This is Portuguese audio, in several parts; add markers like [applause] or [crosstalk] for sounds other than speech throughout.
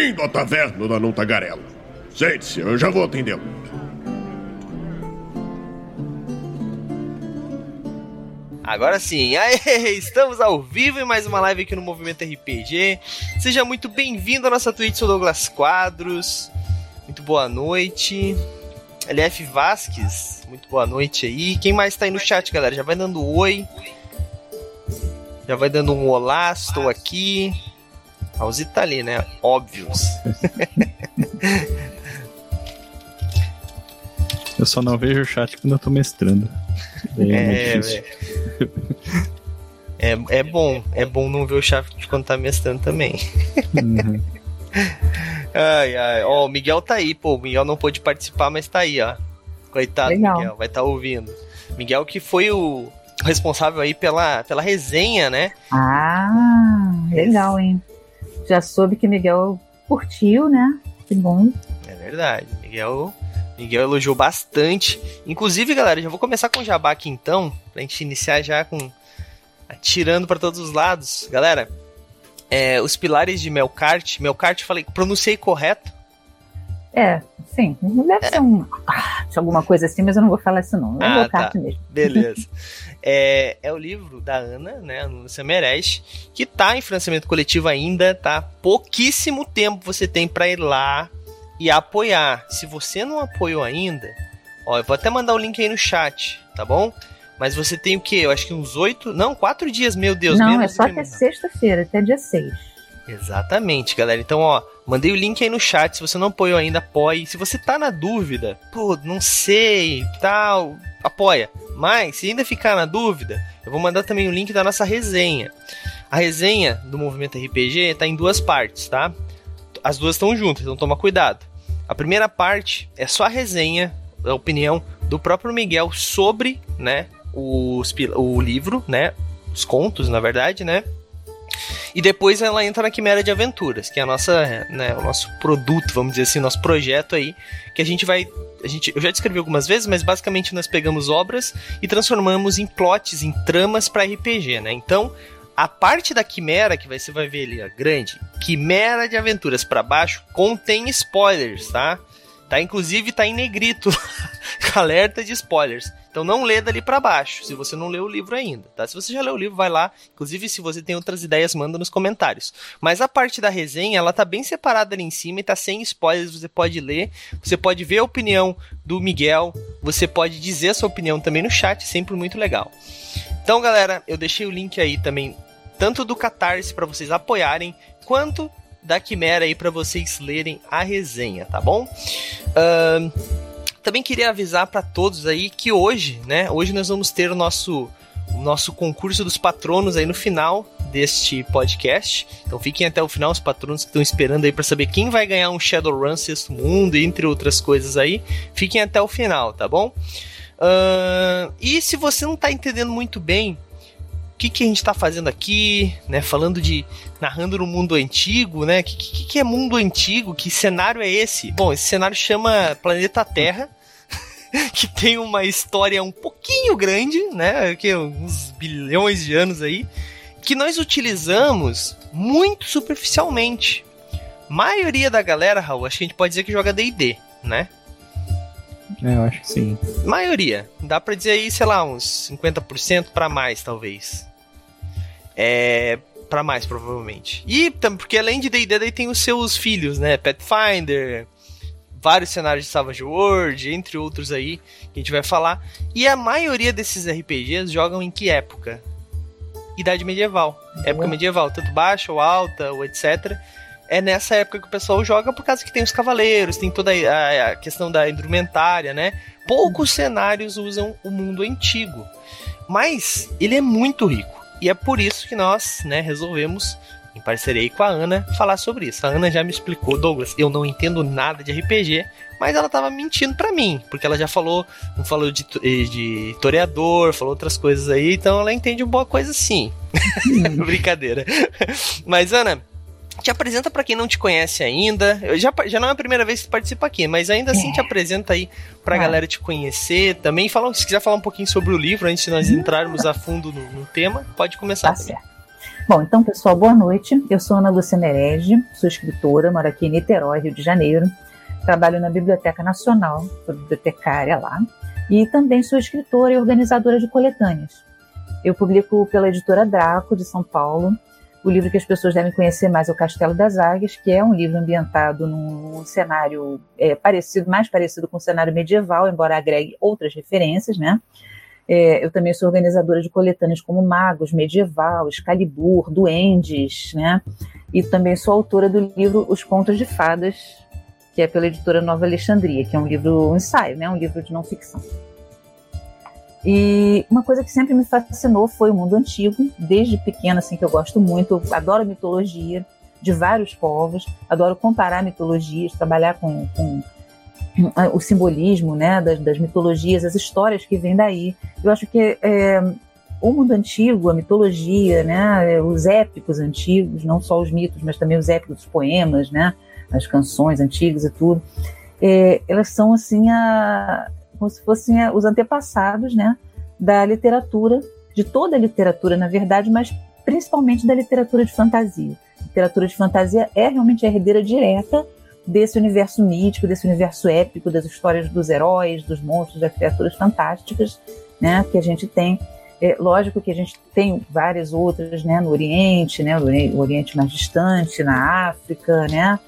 Bem-vindo à taverna da Não Tagarela. Sente-se, eu já vou atendê-lo. Agora sim, [laughs] estamos ao vivo em mais uma live aqui no Movimento RPG. Seja muito bem-vindo à nossa Twitch, sou Douglas Quadros. Muito boa noite. LF Vasques, muito boa noite aí. Quem mais tá aí no chat, galera? Já vai dando oi. Já vai dando um olá, estou aqui. A Alzita tá ali, né? Óbvios. Eu só não vejo o chat quando eu tô mestrando. É, é, [laughs] é, é, bom, é bom não ver o chat quando tá mestrando também. Uhum. ai, ai. Ó, o Miguel tá aí, pô. O Miguel não pôde participar, mas tá aí, ó. Coitado Legal. Miguel, vai estar tá ouvindo. Miguel que foi o responsável aí pela, pela resenha, né? Ah, legal, hein? Já soube que Miguel curtiu, né? Que bom. É verdade. Miguel Miguel elogiou bastante. Inclusive, galera, já vou começar com o jabá aqui então, pra gente iniciar já com atirando para todos os lados. Galera, é, os pilares de Melkart, Melkart, falei, pronunciei correto? É, sim. Deve é. ser um, alguma coisa assim, mas eu não vou falar isso não. É ah, Melkart tá. mesmo. Beleza. é, é o livro da Ana, né, a Lúcia Meresh, que tá em financiamento coletivo ainda, tá? Pouquíssimo tempo você tem para ir lá e apoiar. Se você não apoiou ainda, ó, eu vou até mandar o link aí no chat, tá bom? Mas você tem o quê? Eu acho que uns oito, não, quatro dias, meu Deus. Não, é só até sexta-feira, até dia seis. Exatamente, galera. Então, ó, mandei o link aí no chat. Se você não apoiou ainda, apoie. Se você tá na dúvida, pô, não sei, tal, apoia. Mas, se ainda ficar na dúvida, eu vou mandar também o link da nossa resenha. A resenha do Movimento RPG tá em duas partes, tá? As duas estão juntas, então toma cuidado. A primeira parte é só a resenha, a opinião do próprio Miguel sobre, né, os, o livro, né, os contos, na verdade, né, e depois ela entra na Quimera de Aventuras, que é a nossa, né, o nosso produto, vamos dizer assim, nosso projeto aí, que a gente vai, a gente, eu já descrevi algumas vezes, mas basicamente nós pegamos obras e transformamos em plots, em tramas para RPG, né? Então, a parte da Quimera, que você vai ver ali, a grande, Quimera de Aventuras para baixo, contém spoilers, tá? Tá, inclusive tá em negrito, [laughs] alerta de spoilers. Então não lê dali para baixo, se você não leu o livro ainda, tá? Se você já leu o livro, vai lá. Inclusive, se você tem outras ideias, manda nos comentários. Mas a parte da resenha, ela tá bem separada ali em cima e tá sem spoilers, você pode ler, você pode ver a opinião do Miguel, você pode dizer a sua opinião também no chat, sempre muito legal. Então, galera, eu deixei o link aí também tanto do Catarse para vocês apoiarem, quanto da Quimera aí para vocês lerem a resenha, tá bom? Uh, também queria avisar para todos aí que hoje, né? Hoje nós vamos ter o nosso o nosso concurso dos patronos aí no final deste podcast. Então fiquem até o final, os patronos que estão esperando aí para saber quem vai ganhar um Shadowrun Sexto Mundo, entre outras coisas aí. Fiquem até o final, tá bom? Uh, e se você não está entendendo muito bem que, que a gente está fazendo aqui, né? Falando de narrando no mundo antigo, né? O que, que, que, é mundo antigo? Que cenário é esse? Bom, esse cenário chama Planeta Terra. [laughs] que tem uma história um pouquinho grande, né? Que uns bilhões de anos aí, que nós utilizamos muito superficialmente. Maioria da galera, Raul, acho que a gente pode dizer que joga D&D, né? É, eu acho que sim. Maioria. Dá pra dizer aí, sei lá, uns 50% para mais, talvez. É, para mais, provavelmente. E porque além de D&D, tem os seus filhos, né? Pathfinder, vários cenários de Savage World, entre outros aí, que a gente vai falar. E a maioria desses RPGs jogam em que época? Idade medieval. Época medieval, tanto baixa ou alta, ou etc. É nessa época que o pessoal joga por causa que tem os cavaleiros, tem toda a, a questão da indumentária, né? Poucos cenários usam o mundo antigo. Mas ele é muito rico. E é por isso que nós, né, resolvemos, em parceria com a Ana, falar sobre isso. A Ana já me explicou, Douglas, eu não entendo nada de RPG, mas ela tava mentindo para mim, porque ela já falou, não falou de, de toreador, falou outras coisas aí, então ela entende uma boa coisa sim. [laughs] Brincadeira. Mas Ana, te apresenta para quem não te conhece ainda. Eu já, já não é a primeira vez que participa aqui, mas ainda assim é. te apresenta aí pra é. galera te conhecer. Também fala, se quiser falar um pouquinho sobre o livro, antes de nós uhum. entrarmos a fundo no, no tema, pode começar tá também. Certo. Bom, então, pessoal, boa noite. Eu sou Ana Lúcia Merege, sou escritora, moro aqui em Niterói, Rio de Janeiro. Trabalho na Biblioteca Nacional, sou bibliotecária lá. E também sou escritora e organizadora de coletâneas. Eu publico pela editora Draco, de São Paulo. O livro que as pessoas devem conhecer mais é O Castelo das Águias, que é um livro ambientado num cenário é, parecido, mais parecido com o cenário medieval, embora agregue outras referências, né? É, eu também sou organizadora de coletâneas como Magos, Medieval, Excalibur, Duendes, né? E também sou autora do livro Os Contos de Fadas, que é pela editora Nova Alexandria, que é um livro, um ensaio, né? Um livro de não ficção. E uma coisa que sempre me fascinou foi o mundo antigo, desde pequena, assim, que eu gosto muito, adoro mitologia de vários povos, adoro comparar mitologias, trabalhar com, com o simbolismo, né, das, das, mitologias, as histórias que vêm daí. Eu acho que é, o mundo antigo, a mitologia, né, os épicos antigos, não só os mitos, mas também os épicos, os poemas, né, as canções antigas e tudo, é, elas são assim a, como se fossem eh, os antepassados né, da literatura, de toda a literatura, na verdade, mas principalmente da literatura de fantasia. A literatura de fantasia é realmente a herdeira direta desse universo mítico, desse universo épico, das histórias dos heróis, dos monstros, das criaturas fantásticas, né, que a gente tem. É, lógico que a gente tem várias outras, né, no Oriente, né, no Oriente mais distante, na África, né,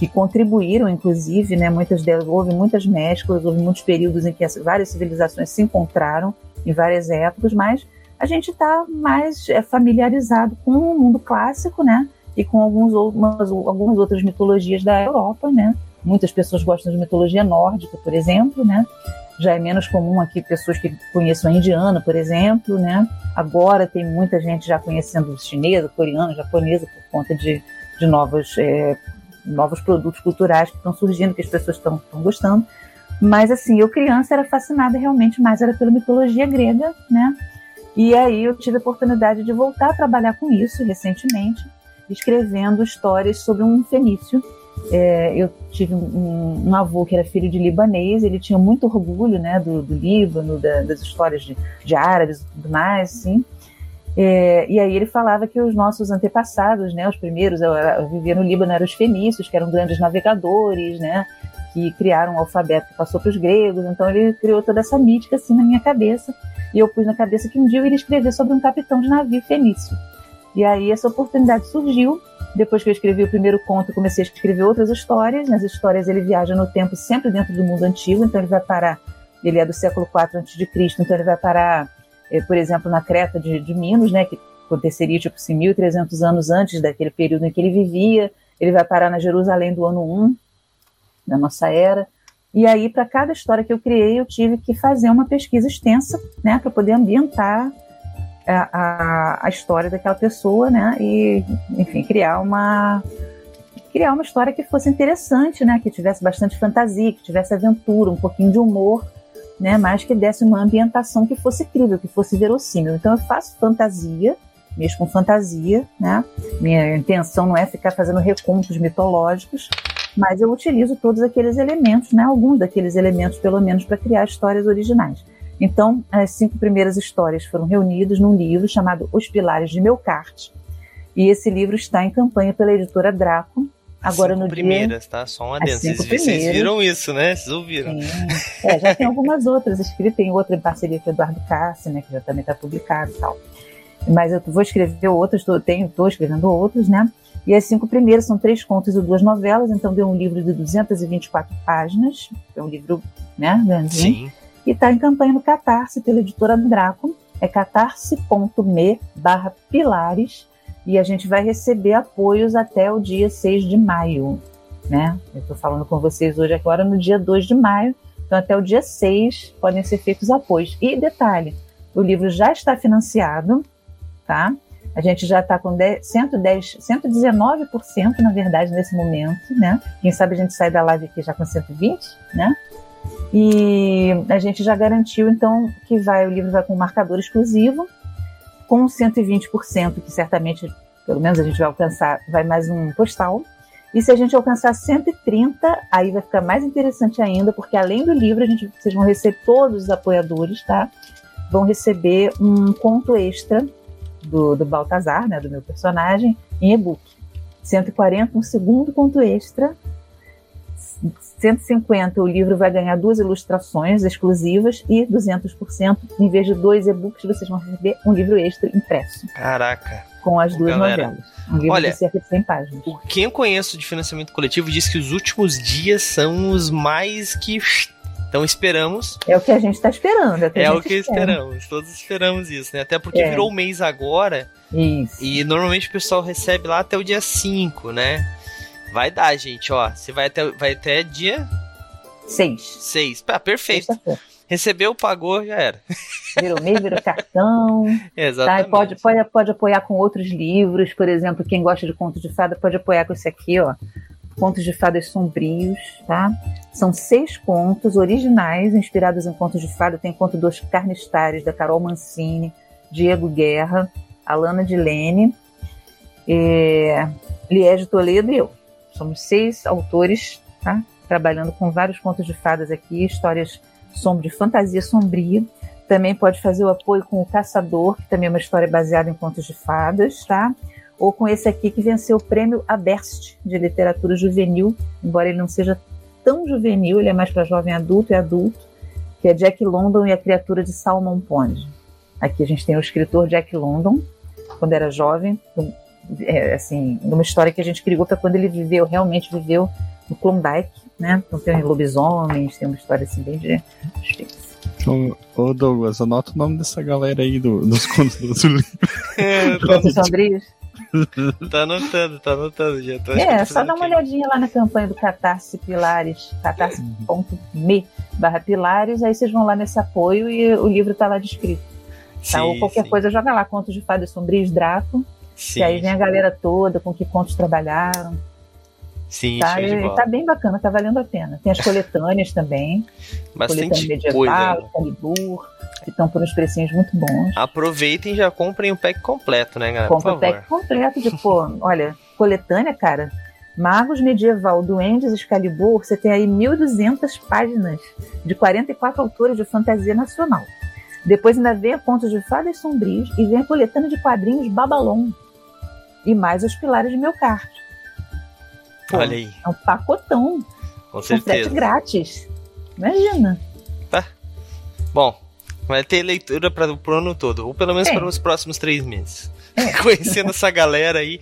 que contribuíram, inclusive, né, muitas delas, houve muitas mesclas, houve muitos períodos em que as, várias civilizações se encontraram em várias épocas, mas a gente está mais é, familiarizado com o mundo clássico, né, e com alguns, algumas, algumas outras mitologias da Europa, né, muitas pessoas gostam de mitologia nórdica, por exemplo, né, já é menos comum aqui pessoas que conheçam a indiana, por exemplo, né, agora tem muita gente já conhecendo chinesa, coreana, japonesa, por conta de, de novas é, novos produtos culturais que estão surgindo, que as pessoas estão gostando. Mas assim, eu criança era fascinada realmente mais era pela mitologia grega, né? E aí eu tive a oportunidade de voltar a trabalhar com isso recentemente, escrevendo histórias sobre um fenício. É, eu tive um, um, avô que era filho de libanês, ele tinha muito orgulho, né, do, do Líbano, da, das histórias de, de árabes e tudo mais, assim. É, e aí ele falava que os nossos antepassados, né, os primeiros a viver no Líbano eram os fenícios, que eram grandes navegadores, né, que criaram um alfabeto que passou para os gregos. Então ele criou toda essa mítica assim na minha cabeça. E eu pus na cabeça que um dia eu iria escrever sobre um capitão de navio fenício. E aí essa oportunidade surgiu. Depois que eu escrevi o primeiro conto, comecei a escrever outras histórias. Nas histórias ele viaja no tempo sempre dentro do mundo antigo, então ele vai parar. Ele é do século IV a.C., então ele vai parar por exemplo, na Creta de, de Minos, né, que aconteceria tipo assim, 1.300 anos antes daquele período em que ele vivia. Ele vai parar na Jerusalém do ano 1 da nossa era. E aí, para cada história que eu criei, eu tive que fazer uma pesquisa extensa, né, para poder ambientar a, a, a, história daquela pessoa, né, e, enfim, criar uma criar uma história que fosse interessante, né, que tivesse bastante fantasia, que tivesse aventura, um pouquinho de humor, né, mas que desse uma ambientação que fosse crível, que fosse verossímil. Então eu faço fantasia, mesmo com fantasia, né? Minha intenção não é ficar fazendo recontos mitológicos, mas eu utilizo todos aqueles elementos, né, alguns daqueles elementos pelo menos para criar histórias originais. Então, as cinco primeiras histórias foram reunidas num livro chamado Os Pilares de Melkart, e esse livro está em campanha pela editora Draco, Agora cinco no primeiras, dia, tá? Só um adendo. Vocês, vocês, viram isso, né? Vocês ouviram. É, já tem algumas outras escritas, tem outra em parceria com o Eduardo Cassi, né? Que já também está publicado e tal. Mas eu vou escrever outras, estou escrevendo outros, né? E as cinco primeiras são três contos e duas novelas, então deu um livro de 224 páginas, é um livro, né, grandinho. Sim. E está em campanha no Catarse, pela editora Draco, é catarse.me barra pilares e a gente vai receber apoios até o dia 6 de maio, né? Eu estou falando com vocês hoje agora no dia 2 de maio, então até o dia 6 podem ser feitos apoios. E detalhe, o livro já está financiado, tá? A gente já está com 10, 110, 119% na verdade nesse momento, né? Quem sabe a gente sai da live aqui já com 120, né? E a gente já garantiu então que vai o livro vai com um marcador exclusivo com 120%, que certamente, pelo menos a gente vai alcançar, vai mais um postal. E se a gente alcançar 130, aí vai ficar mais interessante ainda, porque além do livro, a gente, vocês vão receber, todos os apoiadores, tá? Vão receber um conto extra do, do Baltazar, né, do meu personagem, em e-book. 140 um segundo conto extra. 150 o livro vai ganhar duas ilustrações exclusivas e 200%, em vez de dois e-books, vocês vão receber um livro extra impresso. Caraca. Com as duas galera. novelas. Um livro Olha, de cerca de 100 páginas. O quem eu conheço de financiamento coletivo diz que os últimos dias são os mais que. Então esperamos. É o que a gente está esperando. É o que, É o que espera. esperamos. Todos esperamos isso, né? Até porque É. virou o mês agora. Isso. E normalmente o pessoal recebe lá até o dia 5, né? Vai dar, gente, ó. Você vai até, vai até dia Seis. 6. Ah, perfeito. Recebeu, pagou, já era. Virou mês, virou cartão. [laughs] Tá? Exatamente. pode, pode, pode apoiar com outros livros, por exemplo, quem gosta de contos de fada pode apoiar com esse aqui, ó. Contos de fadas sombrios, tá? São seis contos originais, inspirados em contos de fada. Tem conto dos Carnistares, da Carol Mancini, Diego Guerra, Alana de Lene, é, Liege Toledo e eu. Somos seis autores, tá? Trabalhando com vários contos de fadas aqui, histórias som- de fantasia sombria. Também pode fazer o apoio com o Caçador, que também é uma história baseada em contos de fadas, tá? Ou com esse aqui que venceu o prêmio Aberst de literatura juvenil, embora ele não seja tão juvenil, ele é mais para jovem adulto e adulto, que é Jack London e a criatura de Salmon Pond. Aqui a gente tem o escritor Jack London, quando era jovem, é, assim, numa história que a gente criou para quando ele viveu, realmente viveu no Klondike, né? Então tem lobisomens, tem uma história assim bem de. Ô, ô, Douglas, anota o nome dessa galera aí do- dos contos do livro. Contos sombrios? tá anotando, tá anotando já. Tô, É, só dá uma aqui. olhadinha lá na campanha do Catarse Pilares, catarse.me barra Pilares, aí vocês vão lá nesse apoio e o livro tá lá descrito. Tá? Sim, Ou qualquer sim, coisa, joga lá Contos de Fadas Sombrios Draco, Sim, que aí vem a galera toda com que contos trabalharam. sim, Tá, show E tá bem bacana, tá valendo a pena. Tem as [laughs] coletâneas também, Bastante coletânea coisa. medieval, né? Excalibur, que estão por uns precinhos muito bons. Aproveitem e já comprem o pack completo, né, galera? Compra Por o pack completo de, pô, [laughs] olha, coletânea, cara. Magos Medieval, Duendes, Excalibur, você tem aí 1.200 páginas de 44 autores de fantasia nacional. Depois ainda vem a Contos de Fadas Sombrios e vem a coletânea de quadrinhos Babalon. E mais os Pilares de. Pô, Olha aí, É um pacotão, com com certeza. grátis. Imagina. Bom, vai ter leitura para o ano todo, ou pelo menos É. para os próximos três meses. É. [laughs] Conhecendo essa galera aí,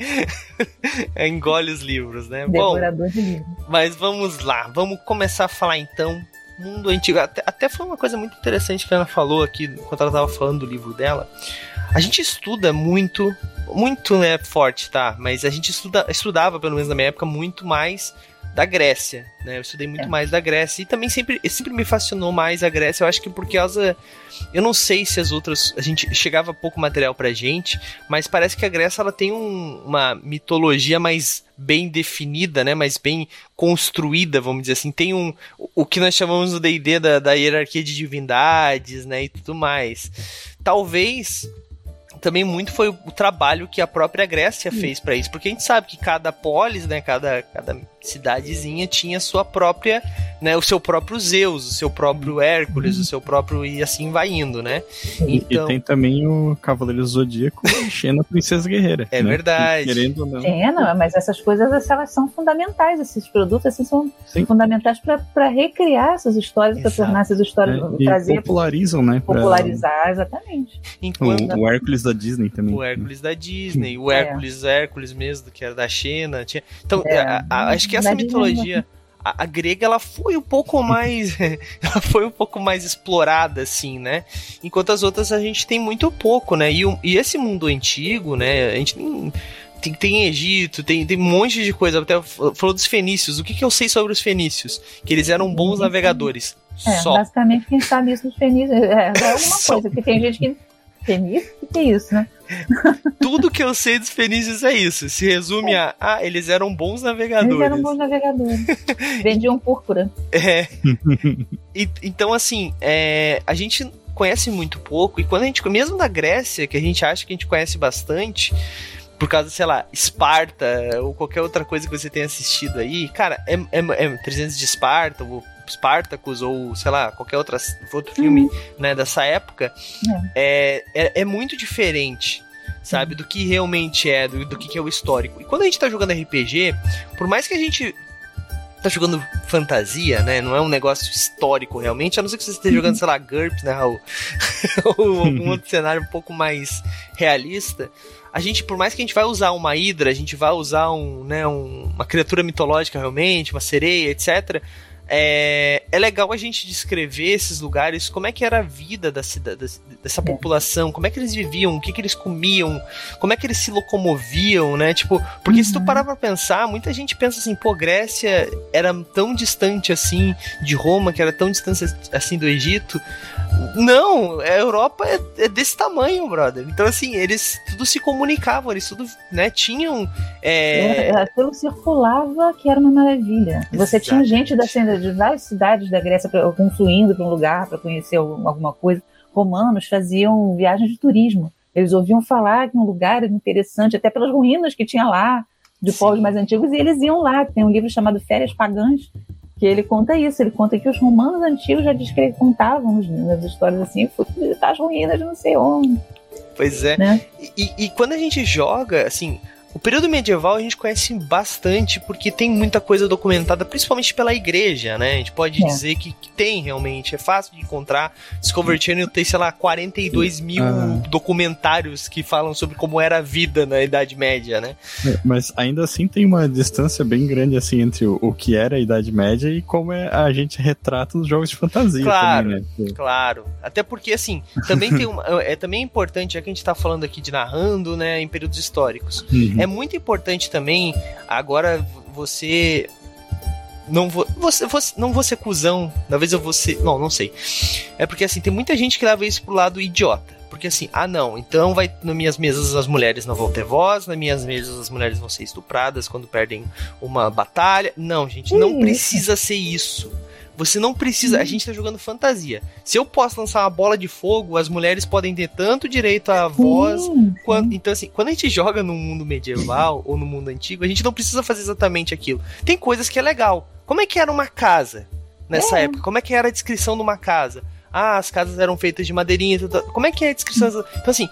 [laughs] engole os livros, né? Bom, Devorador de livros. mas vamos lá, vamos começar a falar então. Mundo antigo. Até, até foi uma coisa muito interessante que a Ana falou aqui, enquanto ela estava falando do livro dela. A gente estuda muito, muito né, forte, tá? Mas a gente estuda, estudava, pelo menos na minha época, muito mais da Grécia, né? Eu estudei muito É. mais da Grécia e também sempre, sempre me fascinou mais a Grécia. Eu acho que por causa, eu não sei se as outras, a gente chegava pouco material pra gente, mas parece que a Grécia ela tem um- uma mitologia mais bem definida, né? Mais bem construída, vamos dizer assim. Tem um o- o que nós chamamos no D&D da, da hierarquia de divindades, né? E tudo mais. Talvez também muito foi o trabalho que a própria Grécia fez pra isso, porque a gente sabe que cada polis, né, cada, cada cidadezinha tinha sua própria, né, o seu próprio Zeus, o seu próprio Hércules, o seu próprio e assim vai indo, né? E- Então, E tem também o Cavaleiro Zodíaco [laughs] e Xena Princesa Guerreira. É né? verdade. Que, Querendo ou não. É, não, mas essas coisas elas são fundamentais, esses produtos assim, são Sim. fundamentais para recriar essas histórias, para tornar essas histórias? E trazer, popularizam, né? pra- popularizar, exatamente. enquanto O, o Hércules da Disney também. o Hércules da Disney, o É. Hércules, Hércules mesmo, que era da China. Tinha... Então, É, a- a- acho que essa mitologia, a, a grega, ela foi um pouco mais. [laughs] ela foi um pouco mais explorada, assim, né? Enquanto as outras a gente tem muito pouco, né? E, e esse mundo antigo, né? A gente nem. Tem, tem Egito, tem, tem um monte de coisa. Até falou dos fenícios. O que, que eu sei sobre os fenícios? Que eles eram bons Uhum. navegadores. É, Só. basicamente quem sabe isso dos fenícios é, é alguma [laughs] coisa, porque tem gente que. Fenício? O que, é isso, né? [laughs] Tudo que eu sei dos fenícios é isso. Se resume a. Ah, eles eram bons navegadores. Eles eram bons navegadores. [laughs] Vendiam púrpura. É. E- então, assim, é, a gente conhece muito pouco, e quando a gente, mesmo na Grécia, que a gente acha que a gente conhece bastante, por causa, sei lá, Esparta, ou qualquer outra coisa que você tenha assistido aí, cara, é, é, é 300 de Esparta, ou Spartacus, ou sei lá, qualquer outra, outro filme, né, dessa época, é, é, é muito diferente. sabe? Do que realmente é, do, do que, que é o histórico. E quando a gente tá jogando RPG, por mais que a gente tá jogando fantasia, né? Não é um negócio histórico realmente, a não ser que você esteja jogando, sei lá, GURPS, né, Raul? [laughs] Ou algum [laughs] outro cenário um pouco mais realista. A gente, por mais que a gente vai usar uma hidra, a gente vai usar um, né, um, uma criatura mitológica realmente, uma sereia, etc é, é legal a gente descrever esses lugares, como é que era a vida da cidade, dessa é. população, como é que eles viviam, o que, que eles comiam, como é que eles se locomoviam, né? Tipo, porque uhum. se tu uhum. parar pra pensar, muita gente pensa assim, pô, Grécia era tão distante assim de Roma, que era tão distante assim do Egito. Não, a Europa é, é, desse tamanho, brother. Então, assim, eles tudo se comunicavam, eles tudo, né, tinham. É... aquilo circulava que era uma maravilha. Você tinha gente da, de várias cidades da Grécia confluindo para um lugar para conhecer alguma coisa. Romanos faziam viagens de turismo. Eles ouviam falar que um lugar era interessante, até pelas ruínas que tinha lá, de Sim. povos mais antigos, e eles iam lá. Tem um livro chamado Férias Pagãs, que ele conta isso, ele conta que os romanos antigos já diz que eles contavam nas histórias assim, fui visitar as ruínas de não sei onde. Pois é. Né? E, e, quando a gente joga, assim, o período medieval a gente conhece bastante porque tem muita coisa documentada, principalmente pela igreja, né? A gente pode é. dizer que, que, tem realmente, é fácil de encontrar. Discovery Channel tem, sei lá, 42 mil ah. documentários que falam sobre como era a vida na Idade Média, né? É, mas ainda assim tem uma distância bem grande assim entre o, o que era a Idade Média e como é, a gente retrata os jogos de fantasia. Claro, também, né? claro. Até porque, assim, também tem uma. É também importante, já que a gente tá falando aqui de narrando, né, em períodos históricos. Uhum. É muito importante também, agora você não vou, você, você, não vou ser cuzão, talvez eu vou ser, não, não sei. É porque assim, tem muita gente que leva isso pro lado idiota. Porque assim, ah não, então vai nas minhas mesas as mulheres não vão ter voz, nas minhas mesas as mulheres vão ser estupradas quando perdem uma batalha. Não, gente, não precisa ser isso. Você não precisa. A gente tá jogando fantasia. Se eu posso lançar uma bola de fogo, as mulheres podem ter tanto direito à voz. Quanto, então, assim, quando a gente joga no mundo medieval ou no mundo antigo, a gente não precisa fazer exatamente aquilo. Tem coisas que é legal. Como é que era uma casa nessa é. época? Como é que era a descrição de uma casa? Ah, as casas eram feitas de madeirinha. Como é que é a descrição? Então, assim,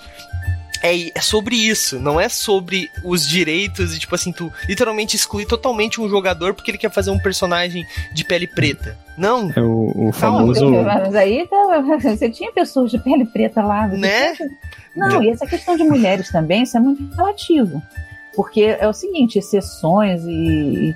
é, é, sobre isso, não é sobre os direitos e, tipo assim, tu literalmente exclui totalmente um jogador porque ele quer fazer um personagem de pele preta. Não. É o, o famoso. Não, mas aí tá, [laughs] você tinha pessoas de pele preta lá. Né? Tinha... Não, e essa questão de mulheres também, isso é muito relativo. Porque é o seguinte, exceções e,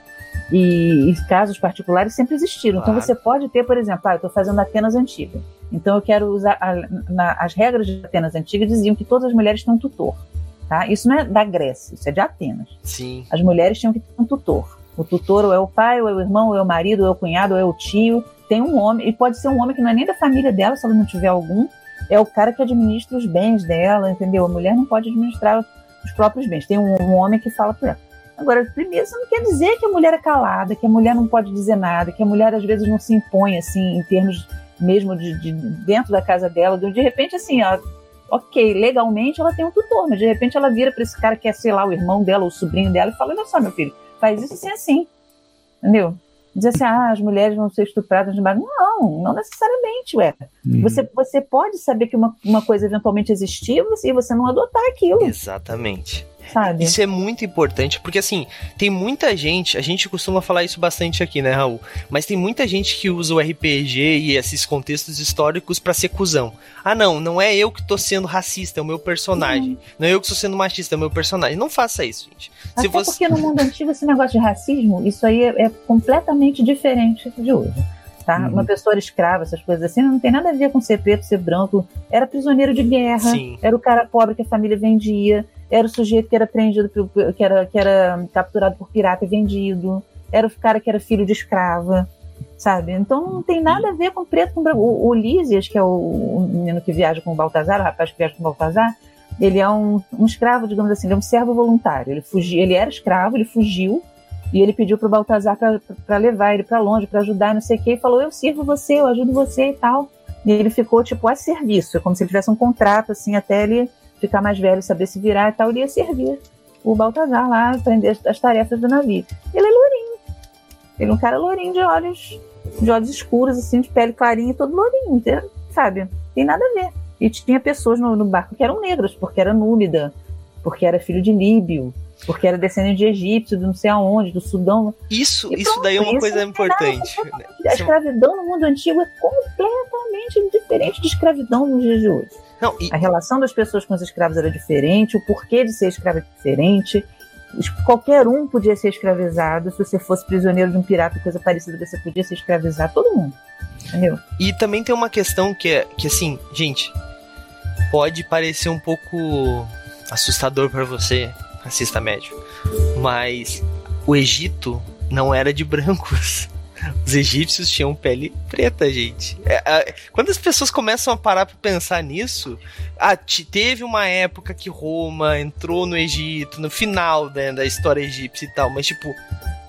e, e casos particulares sempre existiram. Então, claro. Então você pode ter, por exemplo, ah, eu estou fazendo Atenas Antiga. Então eu quero usar. A, na, as regras de Atenas Antiga diziam que todas as mulheres têm um tutor. Tá? Isso não é da Grécia, isso é de Atenas. Sim. As mulheres tinham que ter um tutor. O tutor ou é o pai, ou é o irmão, ou é o marido, ou é o cunhado, ou é o tio. Tem um homem, e pode ser um homem que não é nem da família dela, se ela não tiver algum. É o cara que administra os bens dela, entendeu? A mulher não pode administrar os próprios bens. Tem um, um homem que fala para ela. Agora, primeiro, isso não quer dizer que a mulher é calada, que a mulher não pode dizer nada, que a mulher às vezes não se impõe assim em termos mesmo de, de dentro da casa dela. De repente, assim, ó, ok, legalmente ela tem um tutor, mas de repente ela vira para esse cara que é, sei lá, o irmão dela, o sobrinho dela, e fala: Olha só, meu filho, faz isso assim, assim. Entendeu? Diz assim, ah, as mulheres vão ser estupradas de Não, não necessariamente, ué. Uhum. Você, você pode saber que uma, uma coisa eventualmente existiu e você não adotar aquilo. Exatamente sabe? Isso é muito importante, porque assim, tem muita gente, a gente costuma falar isso bastante aqui, né, Raul? Mas tem muita gente que usa o RPG e esses contextos históricos para ser cuzão. Ah, não, não é eu que tô sendo racista, é o meu personagem. Uhum. Não é eu que estou sendo machista, é o meu personagem. Não faça isso, gente. Até Se você... porque no mundo antigo esse negócio de racismo, isso aí é, é completamente diferente de hoje. Tá? Uhum. Uma pessoa escrava, essas coisas assim, não tem nada a ver com ser preto, ser branco. Era prisioneiro de guerra, Sim. era o cara pobre que a família vendia era o sujeito que era prendido, que era, que era capturado por pirata e vendido, era o cara que era filho de escrava, sabe? Então não tem nada a ver com preto com branco. O, o Lísias, que é o, o, menino que viaja com o Baltazar, o rapaz que viaja com o Baltazar, ele é um, um escravo, digamos assim, ele é um servo voluntário. Ele fugiu, ele era escravo, ele fugiu e ele pediu para o Baltazar para levar ele para longe, para ajudar, não sei o quê, e falou: Eu sirvo você, eu ajudo você e tal. E ele ficou, tipo, a serviço, como se ele tivesse um contrato, assim, até ele ficar mais velho, saber se virar e tal, ele ia servir o Baltazar lá, aprender as tarefas do navio. Ele é lourinho. Ele é um cara lourinho de olhos, de olhos escuros, assim, de pele clarinha, todo lourinho, sabe? Tem nada a ver. E tinha pessoas no, no barco que eram negras, porque era númida. porque era filho de líbio, porque era descendente de egípcio, de não sei aonde, do Sudão. Isso, isso daí é uma coisa importante. Né? A escravidão no mundo antigo é completamente diferente de escravidão nos dias de hoje. Não, e... A relação das pessoas com os escravos era diferente, o porquê de ser escravo é diferente. Qualquer um podia ser escravizado. Se você fosse prisioneiro de um pirata, coisa parecida, você podia ser escravizado. Todo mundo. Entendeu? E também tem uma questão que é que assim, gente, pode parecer um pouco assustador para você, racista médio, mas o Egito não era de brancos. [laughs] Os egípcios tinham pele preta, gente. É, é, quando as pessoas começam a parar pra pensar nisso, ah, teve uma época que Roma entrou no Egito, no final né, da história egípcia e tal, mas tipo,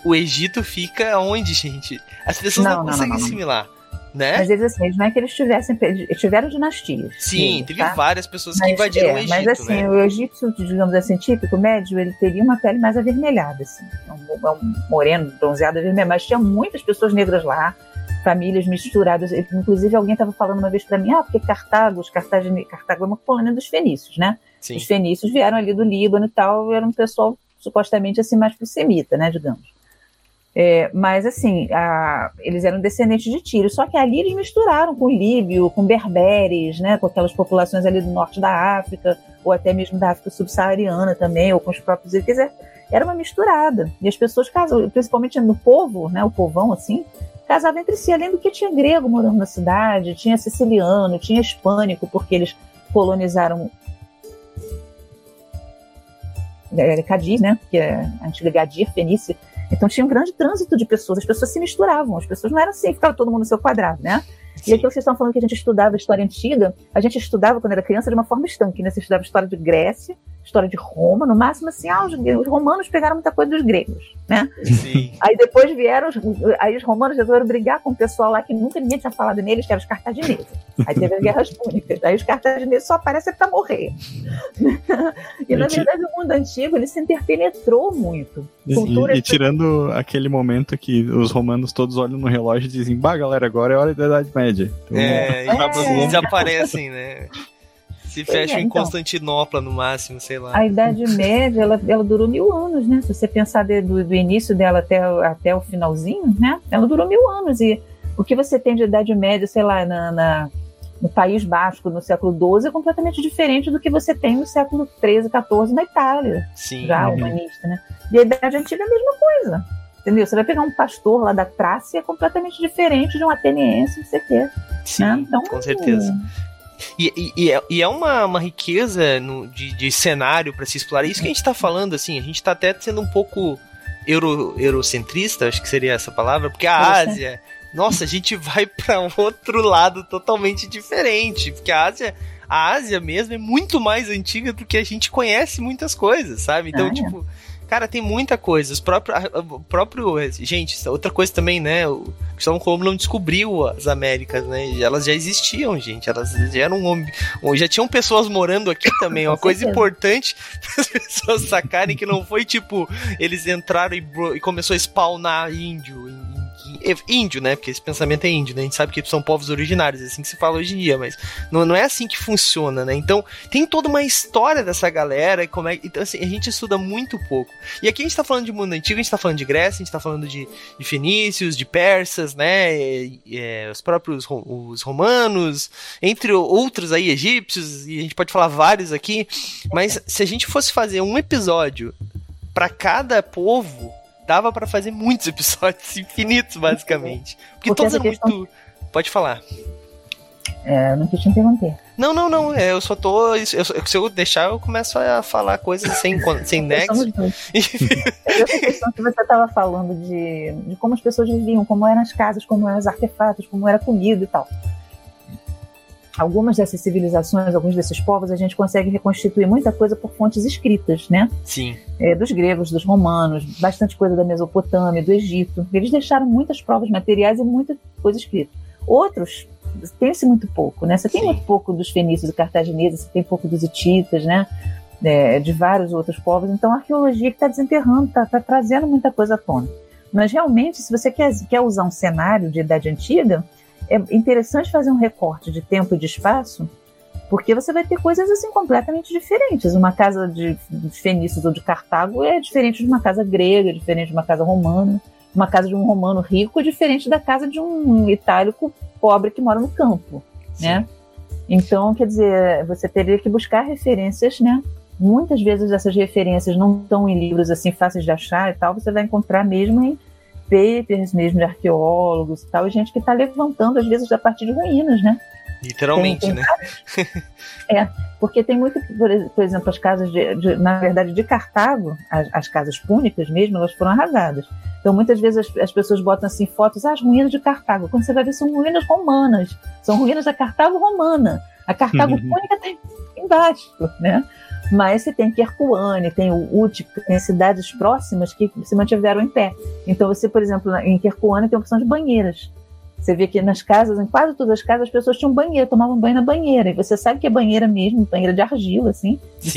o Egito fica onde, gente? As pessoas não, não, não conseguem não, assimilar né? Mas eles, assim, não é que eles tivessem, tiveram dinastias. Sim, eles, teve tá? várias pessoas que mas, invadiram é, o Egito, Mas assim, né? o egípcio, digamos assim, típico, médio, ele teria uma pele mais avermelhada, assim. É um, é um moreno, bronzeado, avermelhado. Mas tinha muitas pessoas negras lá, famílias misturadas. Inclusive, alguém estava falando uma vez para mim, ah, porque Cartago, os Cartago, Cartago é uma colônia dos fenícios, né? Sim. Os fenícios vieram ali do Líbano e tal, era um pessoal supostamente assim mais pro semita, né, digamos. É, mas assim, a, eles eram descendentes de Tiro, só que ali eles misturaram com líbio, com berberes, né, com aquelas populações ali do norte da África, ou até mesmo da África subsaariana também, ou com os próprios. Quer dizer, era uma misturada. E as pessoas casam, principalmente no povo, né, o povão assim, casavam entre si, além do que tinha grego morando na cidade, tinha siciliano, tinha hispânico, porque eles colonizaram Cadiz, né, que é a antiga Gadir, Fenícia, então tinha um grande trânsito de pessoas, as pessoas se misturavam, as pessoas não eram assim, ficava todo mundo no seu quadrado, né? Sim. E que vocês estão falando que a gente estudava história antiga, a gente estudava quando era criança de uma forma estanque, né? Você estudava história de Grécia, história de Roma, no máximo assim, ah, os, os romanos pegaram muita coisa dos gregos, né? Sim. [laughs] Aí depois vieram, aí os romanos resolveram brigar com o pessoal lá que nunca ninguém tinha falado neles, que eram os cartagineses. Aí teve as [laughs] guerras púnicas, aí os cartagineses só aparecem para morrer. [laughs] e na verdade o mundo antigo ele se interpenetrou muito. Cultura e, e tirando aquele momento que os romanos todos olham no relógio e dizem, bah galera, agora é hora da Idade Média. Então, é, é. desaparecem, né? Se fecha é, em então, Constantinopla no máximo, sei lá. A Idade Média, ela, ela durou mil anos, né? Se você pensar de, do, do, início dela até, até o finalzinho, né? Ela durou mil anos. E o que você tem de Idade Média, sei lá, na, na no País Basco no século XII é completamente diferente do que você tem no século XIII, XIV na Itália. Sim. Já uhum. humanista, né? E a Idade Antiga é a mesma coisa. Entendeu? Você vai pegar um pastor lá da Trácia é completamente diferente de um ateniense, você quer. Sim, né? então, com certeza. E, e, e, é, e é uma, uma riqueza no, de, de cenário para se explorar. Isso que a gente está falando, assim, a gente está até sendo um pouco euro, eurocentrista, acho que seria essa palavra, porque a Ásia, nossa, a gente vai para outro lado totalmente diferente, porque a Ásia, a Ásia mesmo é muito mais antiga do que a gente conhece muitas coisas, sabe? Então, ah, tipo, é Cara, tem muita coisa. Os próprios, o próprio. Gente, outra coisa também, né? O Cristóvão Colombo não descobriu as Américas, né? Elas já existiam, gente. Elas já eram. Já tinham pessoas morando aqui [laughs] também. Uma coisa importante para [laughs] as pessoas sacarem que não foi tipo. Eles entraram e, e começou a spawnar índio é, índio, né? Porque esse pensamento é índio, né? A gente sabe que são povos originários, é assim que se fala hoje em dia, mas não, não é assim que funciona, né? Então, tem toda uma história dessa galera, e como é, então assim, a gente estuda muito pouco. E aqui a gente tá falando de mundo antigo, a gente tá falando de Grécia, a gente tá falando de, de fenícios, de persas, né? E, é, os próprios os romanos, entre outros aí, egípcios, e a gente pode falar vários aqui, mas se a gente fosse fazer um episódio para cada povo, dava para fazer muitos [laughs] episódios infinitos, basicamente. Porque, Porque todos eram questão... muito. Pode falar. É, não quis te interromper. Não, não, não. É, eu só tô. Eu, se eu deixar, eu começo a falar coisas sem, [laughs] sem nexo. [laughs] Essa questão que você estava falando de, de como as pessoas viviam, como eram as casas, como eram os artefatos, como era a comida e tal algumas dessas civilizações, alguns desses povos, a gente consegue reconstituir muita coisa por fontes escritas, né? Sim. É, dos gregos, dos romanos, bastante coisa da Mesopotâmia, do Egito. Eles deixaram muitas provas materiais e muita coisa escrita. Outros tem-se muito pouco, né? Você tem Sim. muito pouco dos fenícios e cartagineses, você tem pouco dos hititas, né? É, de vários outros povos. Então, a arqueologia que está desenterrando, está tá trazendo muita coisa à tona. Mas, realmente, se você quer, quer usar um cenário de Idade Antiga, é interessante fazer um recorte de tempo e de espaço Porque você vai ter coisas assim completamente diferentes. Uma casa de, de fenícios ou de Cartago é diferente de uma casa grega, é diferente de uma casa romana. Uma casa de um romano rico é diferente da casa de um itálico pobre que mora no campo, Sim. né? Então, quer dizer, você teria que buscar referências, né? Muitas vezes essas referências não estão em livros assim fáceis de achar e tal, você vai encontrar mesmo em papers mesmo de arqueólogos e tal, e gente que está levantando às vezes a partir de ruínas, né? Literalmente, tem, tem né? [laughs] é, porque tem muito, por, exemplo, as casas de, de, na verdade, de Cartago, as, as, casas púnicas mesmo, elas foram arrasadas. Então, muitas vezes as, as pessoas botam assim fotos, ah, as ruínas de Cartago. Quando você vai ver, são ruínas romanas, são ruínas da Cartago romana. A Cartago uhum. púnica está embaixo, né? Mas você tem Quercuane, tem o Útica, tem cidades próximas que se mantiveram em pé. Então, você, por exemplo, em Quercuane tem a opção de banheiras. Você vê que nas casas, em quase todas as casas, as pessoas tinham banheiro, tomavam banho na banheira. E você sabe que é banheira mesmo, banheira de argila, assim. De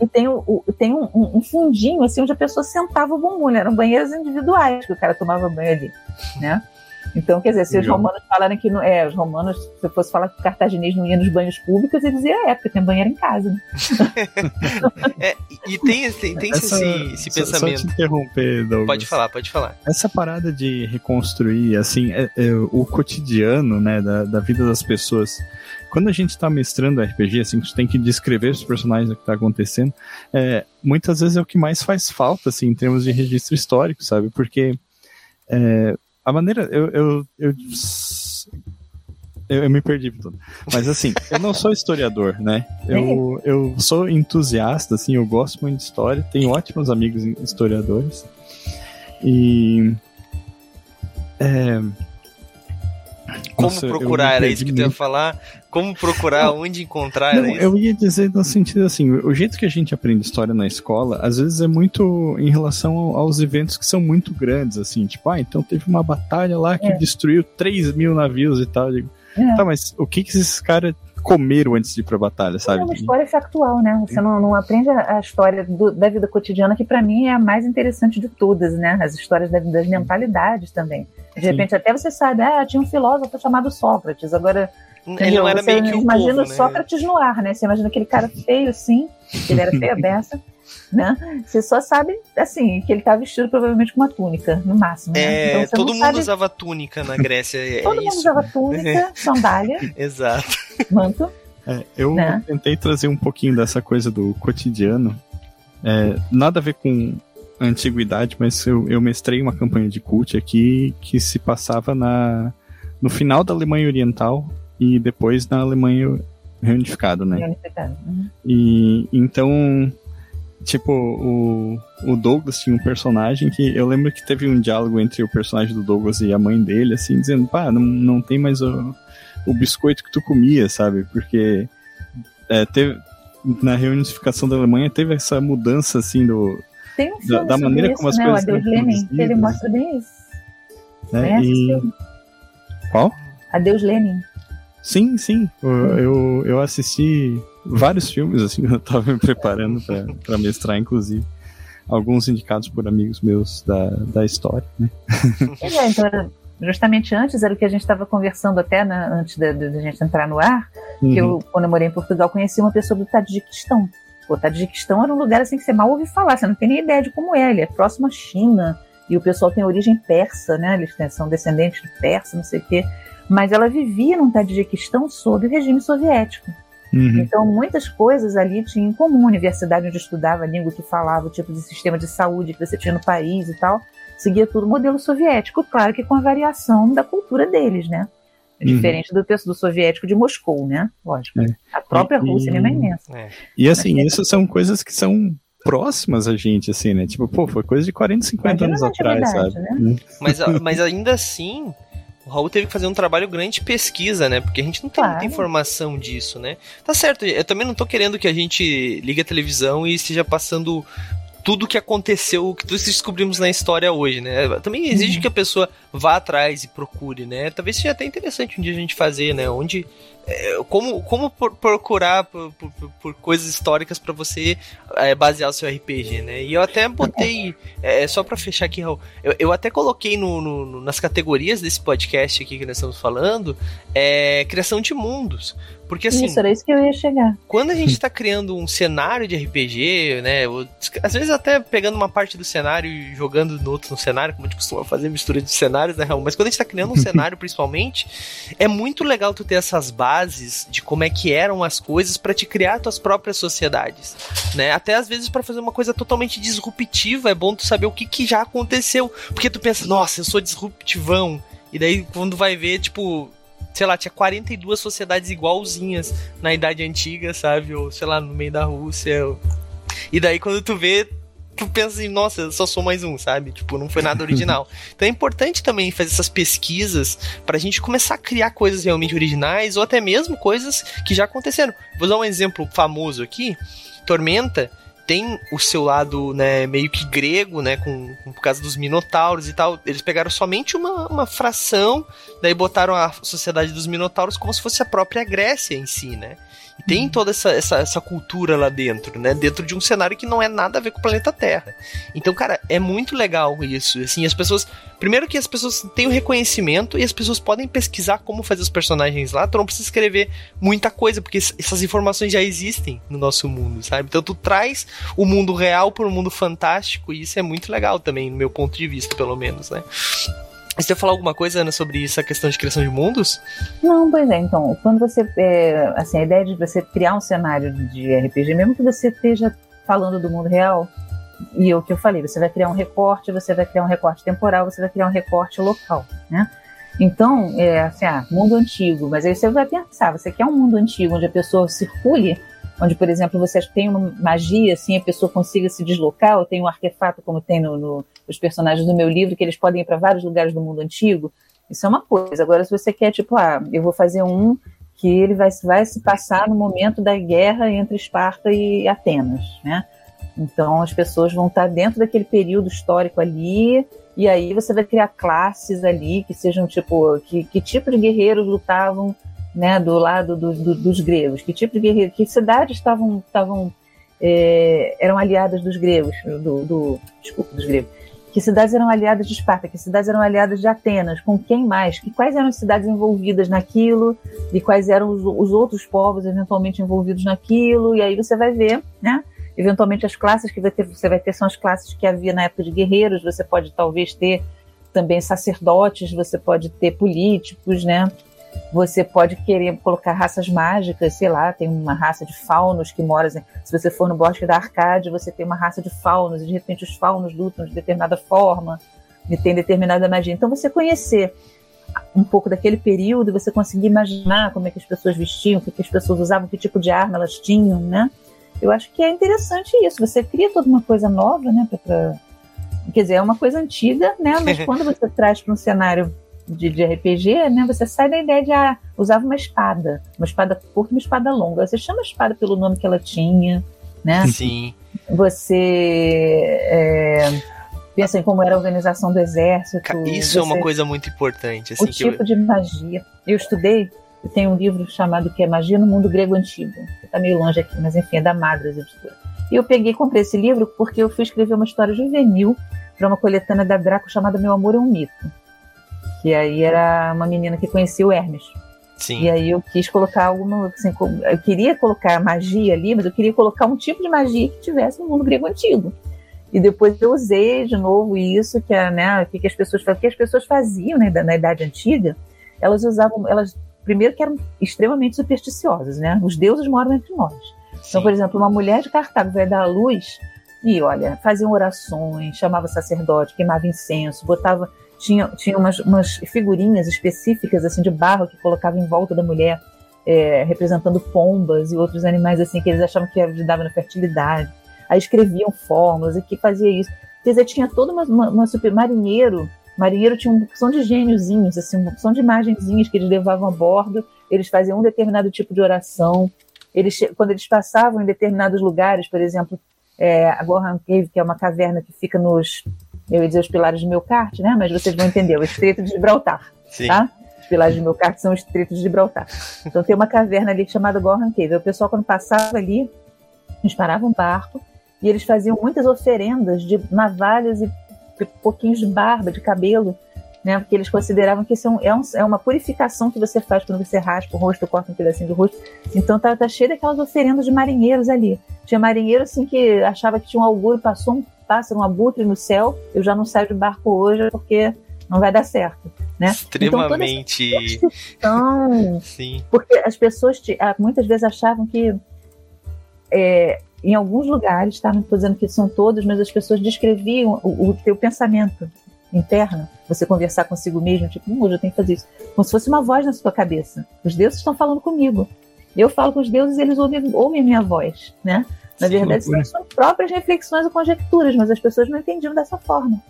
e tem, o, tem um, um, fundinho, assim, onde a pessoa sentava o bumbum. Né? Eram banheiras individuais que o cara tomava banho ali, né? Então, quer dizer, se os romanos falarem que não. É, os romanos, se fosse falar que o cartaginês não ia nos banhos públicos, eles diziam, é, porque tem banheiro em casa. Né? [laughs] é, e tem, tem, tem Essa, esse, esse pensamento. Só te interromper, Douglas. Pode falar, pode falar. Essa parada de reconstruir, assim, é, é, o cotidiano, né, da, da vida das pessoas. Quando a gente tá mestrando RPG, assim, gente tem que descrever os personagens o que tá acontecendo, é, muitas vezes é o que mais faz falta, assim, em termos de registro histórico, sabe? Porque. É, a maneira. Eu, eu, eu, eu, eu me perdi tudo. Mas assim, eu não sou historiador, né? Eu, eu sou entusiasta, assim, eu gosto muito de história, tenho ótimos amigos historiadores. E. É, como Nossa, procurar, era isso que tu ia falar? Como procurar, não, onde encontrar? Não, eu ia dizer no sentido assim, o jeito que a gente aprende história na escola, às vezes é muito em relação aos eventos que são muito grandes, assim, tipo, ah, então teve uma batalha lá que é. destruiu 3 mil navios e tal. Digo, é. Tá, mas o que que esses caras comeram antes de ir pra batalha, sabe? É uma história factual, né? Você não, não aprende a, história do, da vida cotidiana, que para mim é a mais interessante de todas, né? As histórias das, das mentalidades também. De repente, Sim. até você sabe, ah, tinha um filósofo chamado Sócrates, agora. Ele não era meio que o imagina povo, né? Sócrates no ar, né? Você imagina aquele cara feio assim, ele era feio [laughs] beça, né? Você só sabe, assim, que ele tá vestido provavelmente com uma túnica, no máximo. Né? É, então, todo mundo sabe... usava túnica na Grécia. É todo mundo usava túnica, [laughs] sandália. Exato. Manto. É, eu né? tentei trazer um pouquinho dessa coisa do cotidiano. É, nada a ver com antiguidade, mas eu, eu mestrei uma campanha de cult aqui que se passava na, no final da Alemanha Oriental e depois na Alemanha reunificada, né? Reunificado. Uhum. E então, tipo, o, o Douglas tinha um personagem que eu lembro que teve um diálogo entre o personagem do Douglas e a mãe dele, assim, dizendo, pá, não, não tem mais o, o biscoito que tu comia, sabe? Porque é, teve, na reunificação da Alemanha teve essa mudança, assim, do, tem um filme da, da maneira isso, como as né? coisas. O Adeus Lenin, ele mostra bem isso. Né? E... Qual? Adeus Lenin. Sim, sim. Eu, eu, assisti vários filmes, assim, [laughs] eu tava me preparando para mestrar, inclusive. Alguns indicados por amigos meus da, da história, né? É, então, justamente antes, era o que a gente estava conversando até né, antes da, da, gente entrar no ar, uhum. que eu, uhum. quando eu morei em Portugal, conheci uma pessoa do Tadjiquistão. O Tadjiquistão era um lugar assim que você mal ouve falar, você não tem nem ideia de como é. Ele é próximo à China e o pessoal tem origem persa, né? Eles são descendentes de persa, não sei o quê. Mas ela vivia num Tadjiquistão sob o regime soviético. Uhum. Então, muitas coisas ali tinham em comum. A universidade onde estudava, a língua que falava, o tipo de sistema de saúde que você tinha no país e tal, seguia tudo modelo soviético, claro que com a variação da cultura deles, né? É diferente uhum. do, do soviético de Moscou, né? Lógico. É. A própria e, Rússia mesmo é imensa. É. E assim, isso são coisas que são próximas a gente, assim, né? Tipo, pô, foi coisa de 40, 50 anos atrás, sabe? Né? Hum. Mas, [laughs] mas ainda assim, o Raul teve que fazer um trabalho grande de pesquisa, né? Porque a gente não tem claro. muita informação disso, né? Tá certo, eu também não tô querendo que a gente ligue a televisão e esteja passando tudo que aconteceu, que nós descobrimos na história hoje, né? Também exige uhum. que a pessoa vá atrás e procure, né? Talvez seja até interessante um dia a gente fazer, né? Onde como, como procurar por, por, por coisas históricas para você é, basear o seu RPG, né? E eu até botei, é, só para fechar aqui, Raul, eu, eu até coloquei no, no, nas categorias desse podcast aqui que nós estamos falando, é, criação de mundos. Porque assim. Isso, era isso que eu ia chegar. Quando a gente [laughs] tá criando um cenário de RPG, né? Às vezes até pegando uma parte do cenário e jogando no outro no cenário, como a gente costuma fazer, mistura de cenários, né, Mas quando a gente tá criando um [laughs] cenário, principalmente, é muito legal tu ter essas bases de como é que eram as coisas para te criar tuas próprias sociedades, né? Até às vezes para fazer uma coisa totalmente disruptiva, é bom tu saber o que, que já aconteceu. Porque tu pensa, nossa, eu sou disruptivão. E daí, quando vai ver, tipo, sei lá, tinha 42 sociedades igualzinhas na Idade Antiga, sabe? Ou, sei lá, no meio da Rússia. Ou... E daí, quando tu vê, tu pensa assim, nossa, eu só sou mais um, sabe? Tipo, não foi nada original. [laughs] então é importante também fazer essas pesquisas pra gente começar a criar coisas realmente originais ou até mesmo coisas que já aconteceram. Vou dar um exemplo famoso aqui. Tormenta tem o seu lado, né, meio que grego, né, com, com, por causa dos minotauros e tal. Eles pegaram somente uma, uma fração, daí botaram a sociedade dos minotauros como se fosse a própria Grécia em si, né? Tem toda essa, essa, essa cultura lá dentro, né? Dentro de um cenário que não é nada a ver com o planeta Terra. Então, cara, é muito legal isso. Assim, as pessoas. Primeiro que as pessoas têm o reconhecimento e as pessoas podem pesquisar como fazer os personagens lá. Tu não precisa escrever muita coisa, porque essas informações já existem no nosso mundo, sabe? Então tu traz o mundo real para o mundo fantástico, e isso é muito legal também, no meu ponto de vista, pelo menos, né? Você ia falar alguma coisa, Ana, sobre essa questão de criação de mundos? Não, pois é. Então, quando você. É, assim, a ideia de você criar um cenário de RPG, mesmo que você esteja falando do mundo real, e o que eu falei, você vai criar um recorte, você vai criar um recorte temporal, você vai criar um recorte local, né? Então, é assim, ah, mundo antigo, mas aí você vai pensar, você quer um mundo antigo onde a pessoa circule onde, por exemplo, você tem uma magia, assim, a pessoa consiga se deslocar, ou tem um artefato, como tem no, no, nos personagens do meu livro, que eles podem ir para vários lugares do mundo antigo. Isso é uma coisa. Agora, se você quer, tipo, ah, eu vou fazer um que ele vai, vai se passar no momento da guerra entre Esparta e Atenas, né? Então, as pessoas vão estar dentro daquele período histórico ali, e aí você vai criar classes ali que sejam, tipo, que, que tipo de guerreiros lutavam né, do lado do, do, dos gregos? Que tipo de guerreiro, que cidades estavam estavam é, eram aliadas dos gregos, do, do, desculpa, dos gregos? Que cidades eram aliadas de Esparta? Que cidades eram aliadas de Atenas? Com quem mais? Que quais eram as cidades envolvidas naquilo? E quais eram os, os outros povos eventualmente envolvidos naquilo? E aí você vai ver, né? Eventualmente as classes que vai ter, você vai ter são as classes que havia na época de guerreiros. Você pode talvez ter também sacerdotes, você pode ter políticos, né? Você pode querer colocar raças mágicas, sei lá, tem uma raça de faunos que mora. Assim, se você for no bosque da Arcade, você tem uma raça de faunos, e de repente os faunos lutam de determinada forma, e tem determinada magia. Então, você conhecer um pouco daquele período, você conseguir imaginar como é que as pessoas vestiam, o que, que as pessoas usavam, que tipo de arma elas tinham, né? Eu acho que é interessante isso. Você cria toda uma coisa nova, né? Pra, pra... Quer dizer, é uma coisa antiga, né? Mas [laughs] quando você traz para um cenário de, de, RPG, né, você sai da ideia de ah, usava uma espada, uma espada curta, uma espada longa. Você chama a espada pelo nome que ela tinha, né? Sim. Você é, pensa em como era a organização do exército. Isso é uma coisa muito importante. Assim, o tipo eu... de magia. Eu estudei, tenho um livro chamado que é Magia no Mundo Grego Antigo. Está meio longe aqui, mas enfim, é da Madras Editora. E eu peguei e comprei esse livro porque eu fui escrever uma história juvenil para uma coletânea da Draco chamada Meu Amor é um Mito que aí era uma menina que conhecia o Hermes. Sim. E aí eu quis colocar alguma. Assim, eu queria colocar magia ali, mas eu queria colocar um tipo de magia que tivesse no mundo grego antigo. E depois eu usei de novo isso, que é, né, o que, as pessoas que as pessoas faziam né, na Idade Antiga, elas usavam, elas primeiro que eram extremamente supersticiosas, né? Os deuses moram entre nós. Então, Sim. Então, por exemplo, uma mulher de Cartago vai dar à luz e, olha, faziam orações, chamava sacerdote, queimava incenso, botava tinha, tinha umas, umas figurinhas específicas assim de barro que colocava em volta da mulher, é, representando pombas e outros animais assim que eles achavam que ajudava na fertilidade. Aí escreviam fórmulas e que fazia isso. Quer dizer, tinha toda uma, uma, uma super marinheiro. Marinheiro tinha uma opção de gêniozinhos, assim, uma opção de imagenzinhas que eles levavam a bordo. Eles faziam um determinado tipo de oração. Eles, quando eles passavam em determinados lugares, por exemplo, é, a Gohan Cave, que é uma caverna que fica nos eu ia dizer os pilares do meu kart, né? Mas vocês vão entender, o Estreito de Gibraltar, Sim. tá? Os pilares do meu kart são o Estreito de Gibraltar. Então tem uma caverna ali chamada Gohan Cave. O pessoal, quando passava ali, eles paravam um barco e eles faziam muitas oferendas de navalhas e pouquinhos de barba, de cabelo, né? Porque eles consideravam que isso é, um, é, um, é, uma purificação que você faz quando você raspa o rosto, corta um pedacinho do rosto. Então tá, tá cheio daquelas oferendas de marinheiros ali. Tinha marinheiro assim que achava que tinha um augúrio, passou um pássaro, um abutre no céu, eu já não saio de barco hoje porque não vai dar certo. Né? Extremamente. Então, Sim. Porque as pessoas ah, muitas vezes achavam que é, em alguns lugares, tá? não estou dizendo que são todos, mas as pessoas descreviam o, o teu pensamento interno, você conversar consigo mesmo, tipo, hum, hoje eu tenho que fazer isso, como se fosse uma voz na sua cabeça. Os deuses estão falando comigo. Eu falo com os deuses e eles ouvem, ouvem a minha voz, né? Na Sim, verdade, são suas próprias reflexões ou conjecturas, mas as pessoas não entendiam dessa forma.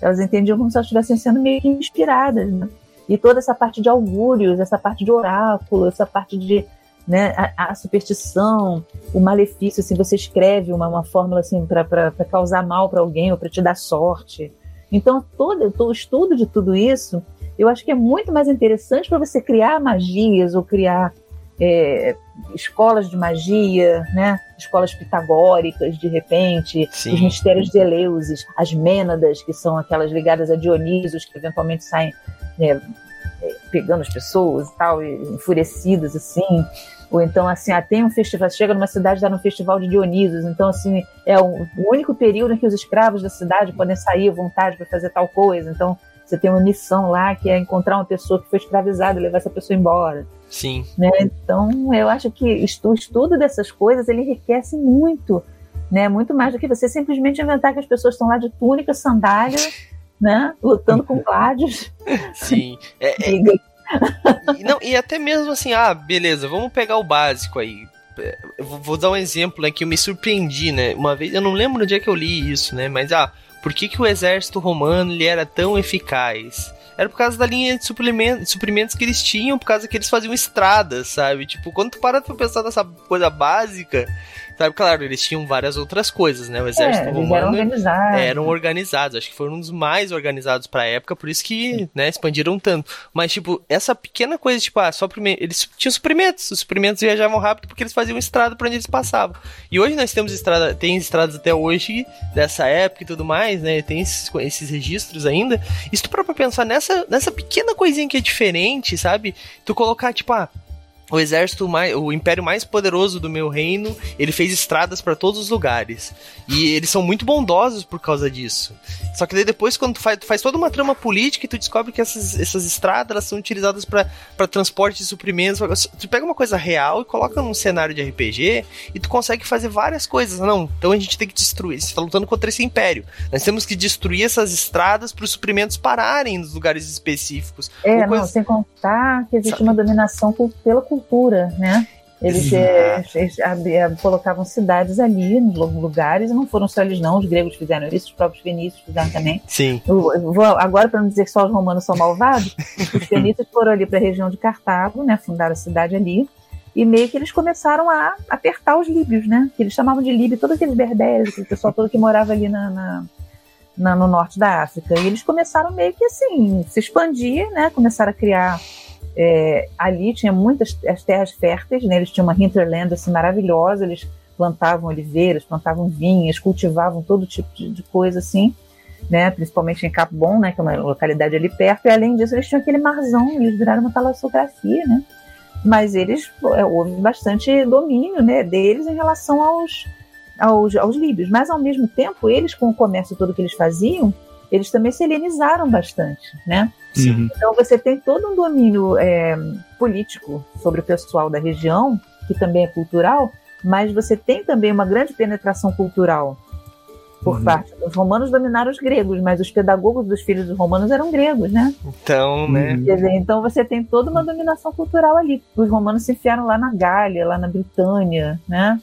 Elas entendiam como se elas estivessem sendo meio que inspiradas, né? E toda essa parte de augúrios, essa parte de oráculo, essa parte de né, a, a, superstição, o malefício, assim, você escreve uma, uma fórmula assim para causar mal para alguém ou para te dar sorte. Então, todo, todo o estudo de tudo isso, eu acho que é muito mais interessante para você criar magias ou criar é, escolas de magia, né? escolas pitagóricas, de repente, Sim. os mistérios de Eleusis, as Mênadas, que são aquelas ligadas a Dionisos, que eventualmente saem né, é, pegando as pessoas e tal, enfurecidas assim. Ou então, assim, ah, tem um festival, chega numa cidade, dá no festival de Dionisos. Então, assim, é o, único período em que os escravos da cidade podem sair à vontade para fazer tal coisa. Então, você tem uma missão lá que é encontrar uma pessoa que foi escravizada e levar essa pessoa embora. Sim. Né? Então, eu acho que o estudo dessas coisas, ele enriquece muito, né? Muito mais do que você simplesmente inventar que as pessoas estão lá de túnica, sandália, né? Lutando com gládios. Sim. É, é, e, não, e até mesmo assim, ah, beleza, vamos pegar o básico aí. Eu vou dar um exemplo né, que eu me surpreendi, né? Uma vez, eu não lembro no dia que eu li isso, né? Mas, ah, por que, que o exército romano ele era tão eficaz? Era por causa da linha de suprimentos, suprimentos que eles tinham, por causa que eles faziam estradas, sabe? Tipo, quando tu para pra pensar nessa coisa básica, Sabe, claro, eles tinham várias outras coisas, né? O exército é, romano eram organizados. eram organizados. Acho que foram um dos mais organizados pra época, por isso que, né, expandiram tanto. Mas, tipo, essa pequena coisa, tipo, ah, só primeiro. Eles tinham suprimentos. Os suprimentos viajavam rápido porque eles faziam estrada por onde eles passavam. E hoje nós temos estrada, tem estradas até hoje, dessa época e tudo mais, né? Tem esses, esses registros ainda. E se tu pra pensar nessa, nessa pequena coisinha que é diferente, sabe? Tu colocar, tipo, ah, o exército mais, o império mais poderoso do meu reino, ele fez estradas para todos os lugares. E eles são muito bondosos por causa disso. Só que daí depois, quando tu faz, tu faz toda uma trama política e tu descobre que essas, essas estradas elas são utilizadas para transporte de suprimentos. Tu pega uma coisa real e coloca num cenário de RPG e tu consegue fazer várias coisas. Não, então a gente tem que destruir. Você tá lutando contra esse império. Nós temos que destruir essas estradas para os suprimentos pararem nos lugares específicos. É, não, sem contar que existe Sabe? uma dominação pela cultura, né? Eles, é, eles colocavam cidades ali, em lugares, e não foram só eles não, os gregos fizeram isso, os próprios fenícios fizeram também. Sim. Vou, agora, para não dizer que só os romanos são malvados, os fenícios foram ali para a região de Cartago, né, fundaram a cidade ali, e meio que eles começaram a apertar os líbios, né, que eles chamavam de líbio, todos aqueles berberes, aquele pessoal todo que morava ali na, na, na, no norte da África, e eles começaram meio que assim, se expandir, né, começaram a criar é, ali tinha muitas as terras férteis, né? eles tinham uma hinterland assim, maravilhosa, eles plantavam oliveiras, plantavam vinhas, cultivavam todo tipo de, de coisa assim, né? principalmente em Capo Bom, né? que é uma localidade ali perto, e além disso eles tinham aquele marzão, eles viraram uma talassografia, né? mas eles, é, houve bastante domínio né, deles em relação aos, aos, aos líbios, mas ao mesmo tempo eles com o comércio todo que eles faziam, eles também se helenizaram bastante, né? Uhum. Então você tem todo um domínio é, político sobre o pessoal da região, que também é cultural, mas você tem também uma grande penetração cultural por uhum. parte dos romanos dominaram os gregos, mas os pedagogos dos filhos dos romanos eram gregos, né? Então, né? Quer dizer, então você tem toda uma dominação cultural ali. Os romanos se enfiaram lá na Gália, lá na Britânia, né?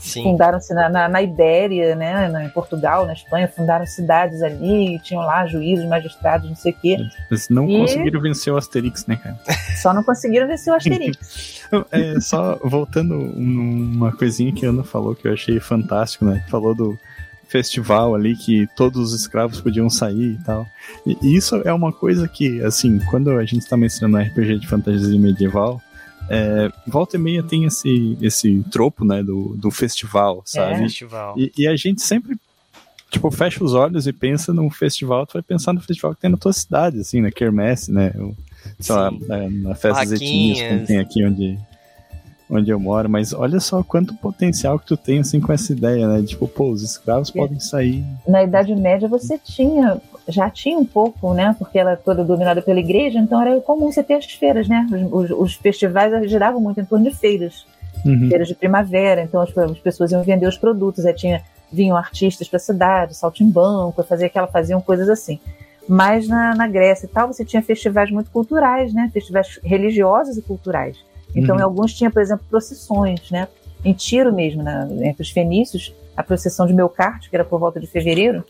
Fundaram-se na, na, na, Ibéria, né, na, em Portugal, na Espanha, fundaram cidades ali, tinham lá juízes, magistrados, não sei o quê. Eles não e... conseguiram vencer o Asterix, né, cara? [laughs] Só não conseguiram vencer o Asterix. [laughs] é, só voltando uma coisinha que a Ana falou que eu achei fantástico, né? Falou do festival ali que todos os escravos podiam sair e tal. E isso é uma coisa que, assim, quando a gente está mencionando RPG de fantasia medieval, é, volta e meia tem esse, esse tropo, né, do, do festival, sabe? É. Festival. E, e, a gente sempre tipo, fecha os olhos e pensa num festival, tu vai pensar no festival que tem na tua cidade, assim, na Quermesse, né? O, sei lá, na, na festa como tem aqui onde, onde eu moro, mas olha só quanto potencial que tu tem, assim, com essa ideia, né? Tipo, pô, os escravos é. podem sair. Na Idade Média você tinha, já tinha um pouco, né? Porque ela é toda dominada pela igreja, então era comum você ter as feiras, né? Os, os, os festivais giravam muito em torno de feiras. Uhum. Feiras de primavera, então as, as pessoas iam vender os produtos, aí tinha vinham artistas para a cidade, saltimbanco, fazia aquela, faziam coisas assim. Mas na, na, Grécia e tal, você tinha festivais muito culturais, né? Festivais religiosos e culturais. Então, uhum. em alguns tinha, por exemplo, procissões, né? Em Tiro mesmo, na, entre os fenícios, a procissão de Melcarte, que era por volta de fevereiro,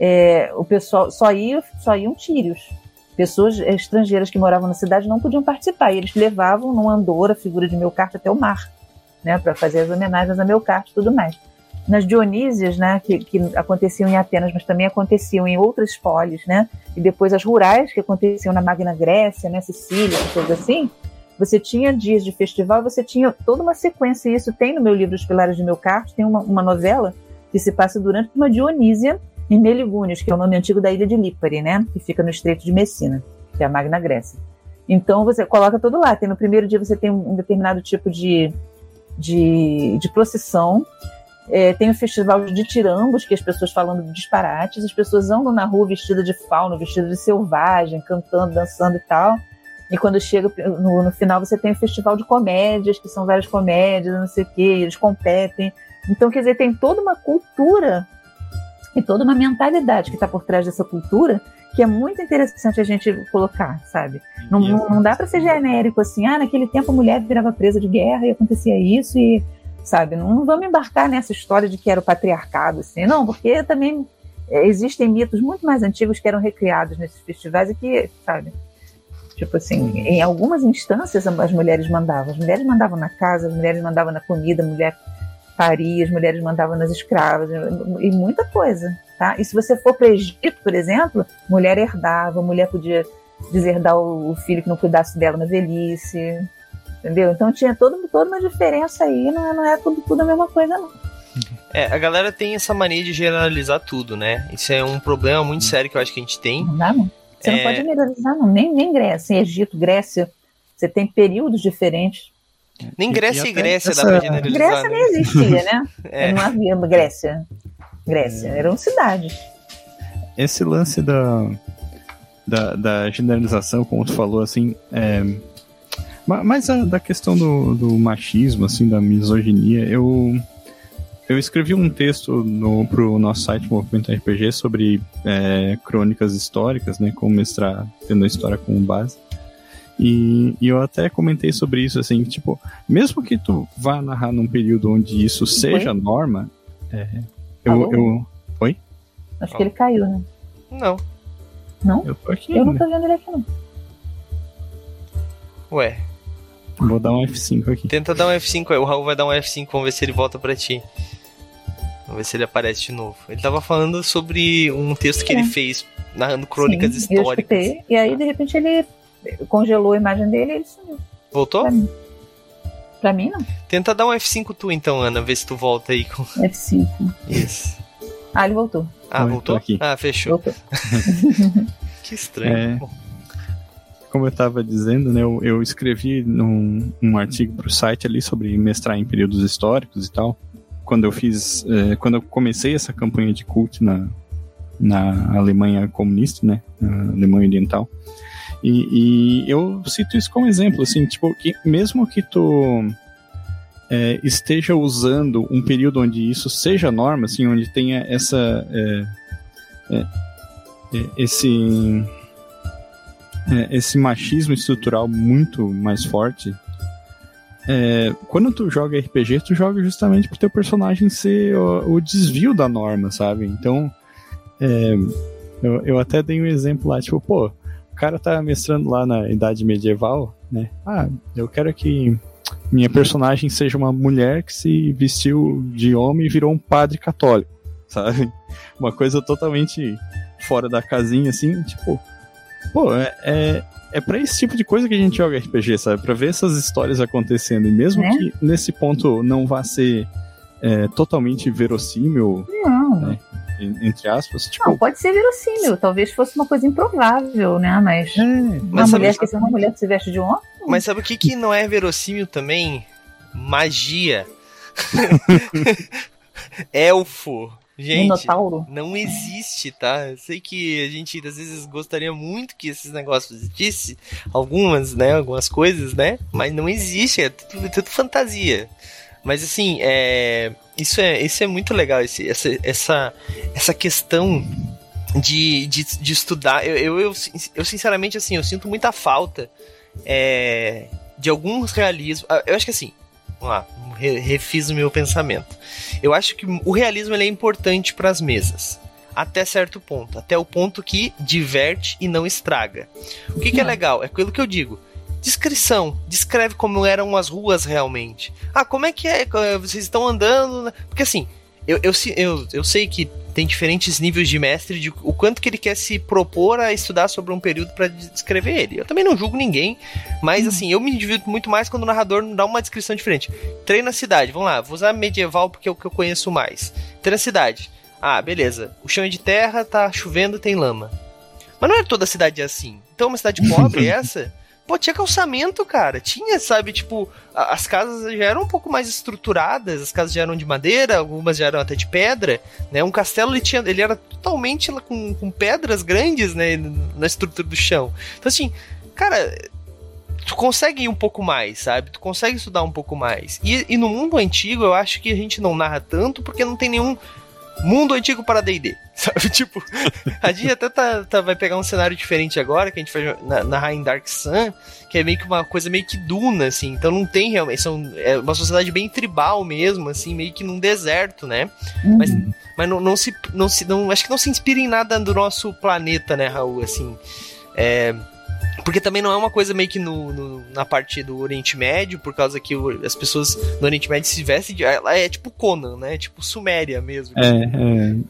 é, o pessoal só, ia, só iam tírios. Pessoas estrangeiras que moravam na cidade não podiam participar. E eles levavam num andor a figura de Melcarte até o mar, né? Para fazer as homenagens a Melcarte e tudo mais nas Dionísias, né, que, que, aconteciam em Atenas, mas também aconteciam em outras polis, né, e depois as rurais que aconteciam na Magna Grécia, né, Sicília, coisas assim, você tinha dias de festival, você tinha toda uma sequência, e isso tem no meu livro Os Pilares de Meu Carto, tem uma, uma novela que se passa durante uma Dionísia em Meligúnios, que é o nome antigo da ilha de Lípare, né, que fica no Estreito de Messina, que é a Magna Grécia. Então você coloca tudo lá, tem no primeiro dia você tem um determinado tipo de, de, de procissão, é, tem o festival de tirambos, que as pessoas falando de disparates, as pessoas andam na rua vestidas de fauno, vestidas de selvagem, cantando, dançando e tal. E quando chega no, no, final, você tem o festival de comédias, que são várias comédias, não sei o quê, eles competem. Então, quer dizer, tem toda uma cultura e toda uma mentalidade que está por trás dessa cultura que é muito interessante a gente colocar, sabe? Não, não, não dá para ser genérico assim, ah, naquele tempo a mulher virava presa de guerra e acontecia isso e sabe? Não, não vamos embarcar nessa história de que era o patriarcado, assim, não, porque também é, existem mitos muito mais antigos que eram recriados nesses festivais e que, sabe? Tipo assim, em algumas instâncias as mulheres mandavam. As mulheres mandavam na casa, as mulheres mandavam na comida, a mulher paria, as mulheres mandavam nas escravas, e muita coisa, tá? E se você for para o Egito, por exemplo, mulher herdava, mulher podia deserdar o filho que não cuidasse dela na velhice, Entendeu? Então tinha todo, toda uma diferença aí, não é, não é tudo, tudo a mesma coisa, não. É, a galera tem essa mania de generalizar tudo, né? Isso é um problema muito sério que eu acho que a gente tem. Não dá, não. Você é... não pode generalizar, não. Nem, nem Grécia, Egito, Grécia. Você tem períodos diferentes. Nem Grécia e, e Grécia essa... dá pra generalizar. Grécia né? nem existia, né? [laughs] é. Não havia Grécia. Grécia, eram cidades. Esse lance da, da, da generalização, como tu falou, assim, é, mas a, da questão do, do machismo, assim, da misoginia, eu eu escrevi um texto no, pro nosso site Movimento RPG sobre é, crônicas históricas, né? Como mestrar tendo a história como base. E, e, eu até comentei sobre isso, assim, tipo, mesmo que tu vá narrar num período onde isso seja Oi? norma, é, eu, eu. Oi? Acho que ele caiu, né? Não. Não? Eu tô aqui. Eu não tô vendo ele aqui, não. Ué, Vou dar um F5 aqui. Tenta dar um F5 aí. O Raul vai dar um F5, vamos ver se ele volta pra ti. Vamos ver se ele aparece de novo. Ele tava falando sobre um texto que é. ele fez, narrando crônicas Sim, históricas. Eu escutei, e aí, de repente, ele congelou a imagem dele e ele sumiu. Voltou? Pra mim. pra mim, não. Tenta dar um F5 tu então, Ana, ver se tu volta aí com. F5. Isso. Ah, ele voltou. Ah, voltou? Aqui. Ah, fechou. Voltou. [laughs] que estranho. É como eu estava dizendo, né, eu, eu escrevi num, um artigo para o site ali sobre mestrar em períodos históricos e tal. Quando eu fiz, é, quando eu comecei essa campanha de cult na, na Alemanha comunista, né, na Alemanha Oriental. E, e eu cito isso como exemplo, assim, tipo, que mesmo que tu é, esteja usando um período onde isso seja norma, assim, onde tenha essa é, é, é esse é, esse machismo estrutural muito mais forte. É, quando tu joga RPG, tu joga justamente pro teu personagem ser o, o desvio da norma, sabe? Então, eu, eu até dei um exemplo lá, tipo, pô, cara tá mestrando lá na idade medieval, né? Ah, eu quero que minha personagem seja uma mulher que se vestiu de homem e virou um padre católico, [laughs] sabe? Uma coisa totalmente fora da casinha, assim, tipo, Pô, é, é, é pra esse tipo de coisa que a gente joga RPG, sabe? Pra ver essas histórias acontecendo. E mesmo né? que nesse ponto não vá ser é, totalmente verossímil. Não. Né? Entre aspas. Tipo... Não, pode ser verossímil, talvez fosse uma coisa improvável, né? Mas, É, uma mas mulher sabe- que uma mulher que se veste de homem. Mas sabe o que, que não é verossímil também? Magia. [laughs] Elfo. Gente, Minotauro. não existe, tá? Eu sei que a gente às vezes gostaria muito que esses negócios existissem, algumas, né, algumas coisas, né? Mas não existe, é tudo, é tudo fantasia. Mas assim, é, isso é, isso é muito legal, esse, essa, essa, essa questão de, de, de estudar. Eu, eu, eu, eu, sinceramente, assim, eu sinto muita falta é, de alguns realismos. Ah, Eu acho que assim, vamos lá, re- refiz o meu pensamento. Eu acho que o realismo ele é importante para as mesas. Até certo ponto. Até o ponto que diverte e não estraga. O que, que é legal? É aquilo que eu digo. Descrição. Descreve como eram as ruas realmente. Ah, como é que é? Vocês estão andando. né? Porque assim, eu, eu, eu, eu sei que tem diferentes níveis de mestre de o quanto que ele quer se propor a estudar sobre um período para descrever ele. Eu também não julgo ninguém, mas assim, eu me divirto muito mais quando o narrador dá uma descrição diferente. Treino na cidade, vamos lá, vou usar medieval porque é o que eu conheço mais. Treino na cidade. Ah, beleza. O chão é de terra, tá chovendo, tem lama. Mas não é toda cidade assim. Então, uma cidade [laughs] pobre essa. Pô, tinha calçamento, cara. Tinha, sabe, tipo, as casas já eram um pouco mais estruturadas, as casas já eram de madeira, algumas já eram até de pedra, né? Um castelo ele tinha, ele era totalmente com, com pedras grandes, né, na estrutura do chão. Então assim, cara, tu consegue ir um pouco mais, sabe? Tu consegue estudar um pouco mais. E, e no mundo antigo eu acho que a gente não narra tanto porque não tem nenhum mundo antigo para D&D, [laughs] sabe? Tipo, a gente até tá, tá- vai pegar um cenário diferente agora, que a gente vai na- narrar em Dark Sun, que é meio que uma coisa meio que duna, assim, então não tem realmente, são, é uma sociedade bem tribal mesmo, assim, meio que num deserto, né? Mas, mas não, não se, não se, não, acho que não se inspira em nada do nosso planeta, né, Raul, assim, é... Porque também não é uma coisa meio que no, no- na parte do Oriente Médio, por causa que as pessoas do Oriente Médio se vestem de. Ela é tipo Conan, né? Tipo Suméria mesmo. É,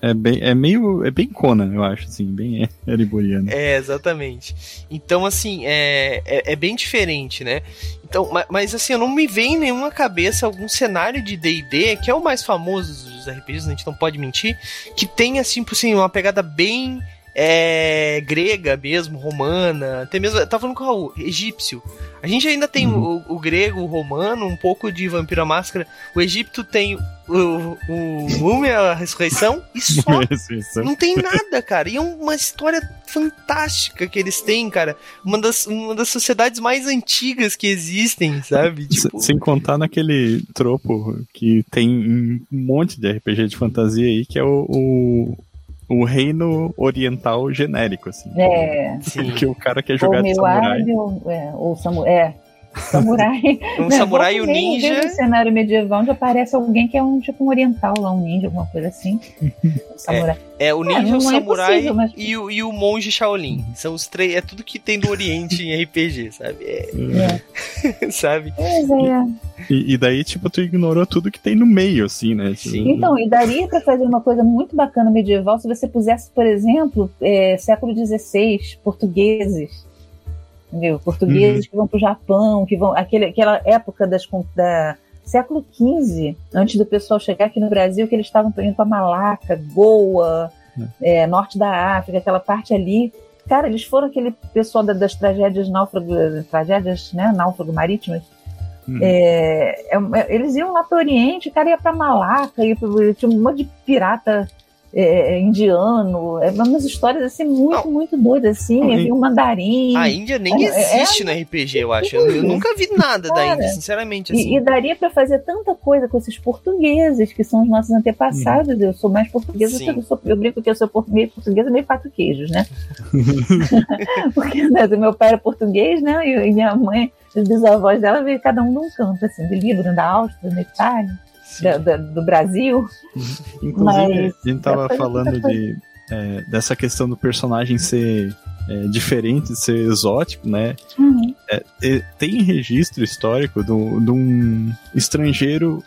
é, é, bem, é meio. É bem Conan, eu acho, assim, bem [laughs] eriboriano. É, exatamente. Então, assim, é, é, é bem diferente, né? Então, ma- mas, assim, eu não me vem em nenhuma cabeça algum cenário de D&D, que é o mais famoso dos RPGs, a gente não pode mentir, que tenha, assim, por assim, uma pegada bem é, grega mesmo, romana, até mesmo, eu tava falando com o Raul, egípcio. A gente ainda tem o, o grego, o romano, um pouco de Vampiro à Máscara. O Egito tem o, o Múmia, a Ressurreição, e [laughs] só não tem nada, cara. E é uma história fantástica que eles têm, cara. Uma das, uma das sociedades mais antigas que existem, sabe? [laughs] Tipo, Sem contar naquele tropo que tem em um monte de RPG de fantasia aí, que é o, o, o reino oriental genérico, assim. É. sim. Que o cara quer Ou jogar de meio samurai. ou, é, ou samu é, samurai. [laughs] Um samurai e o ninja. desde o cenário medieval onde aparece alguém que é um tipo um oriental lá, um ninja, alguma coisa assim. [laughs] Um samurai. É, o É, ninja, o não é samurai possível, mas- e, o, e o monge Shaolin. São os três. É tudo que tem do Oriente em RPG, sabe? É, É. [laughs] sabe? Pois é. E, e daí, tipo, tu ignorou tudo que tem no meio, assim, né? Tipo, Sim. Então, e daria para fazer uma coisa muito bacana medieval se você pusesse, por exemplo, é, século XVI, portugueses. Entendeu? Portugueses que vão para o Japão, que vão. Aquele, aquela época das, da, século XV, antes do pessoal chegar aqui no Brasil, que eles estavam indo para Malaca, Goa, é, norte da África, aquela parte ali. Cara, eles foram aquele pessoal da- das tragédias náufrago, tragédias, né, náufrago marítimas. Hum. É, é, é, eles iam lá para o Oriente, o cara ia para Malaca, ia pro, tinha um monte de pirata é, indiano, é umas histórias assim muito, Não. muito doidas assim, Não, havia um mandarim. A Índia nem É, é- existe no RPG, eu acho. Eu, eu nunca vi nada da Cara, Índia, sinceramente. Assim. E, e daria para fazer tanta coisa com esses portugueses, que são os nossos antepassados. Eu sou mais portuguesa, Sim. eu, sou, eu brinco que eu sou por- meio portuguesa, meio quatro queijos, né? [laughs] Porque né, meu pai era português, né? E, e minha mãe, os bisavós dela veio cada um de um canto, assim, do Líbano, da Áustria, da Itália. Da- da- do Brasil. Inclusive, Mas a gente tava é falando de, é, dessa questão do personagem ser é, diferente, ser exótico, né? Uhum. É, tem registro histórico do- de um estrangeiro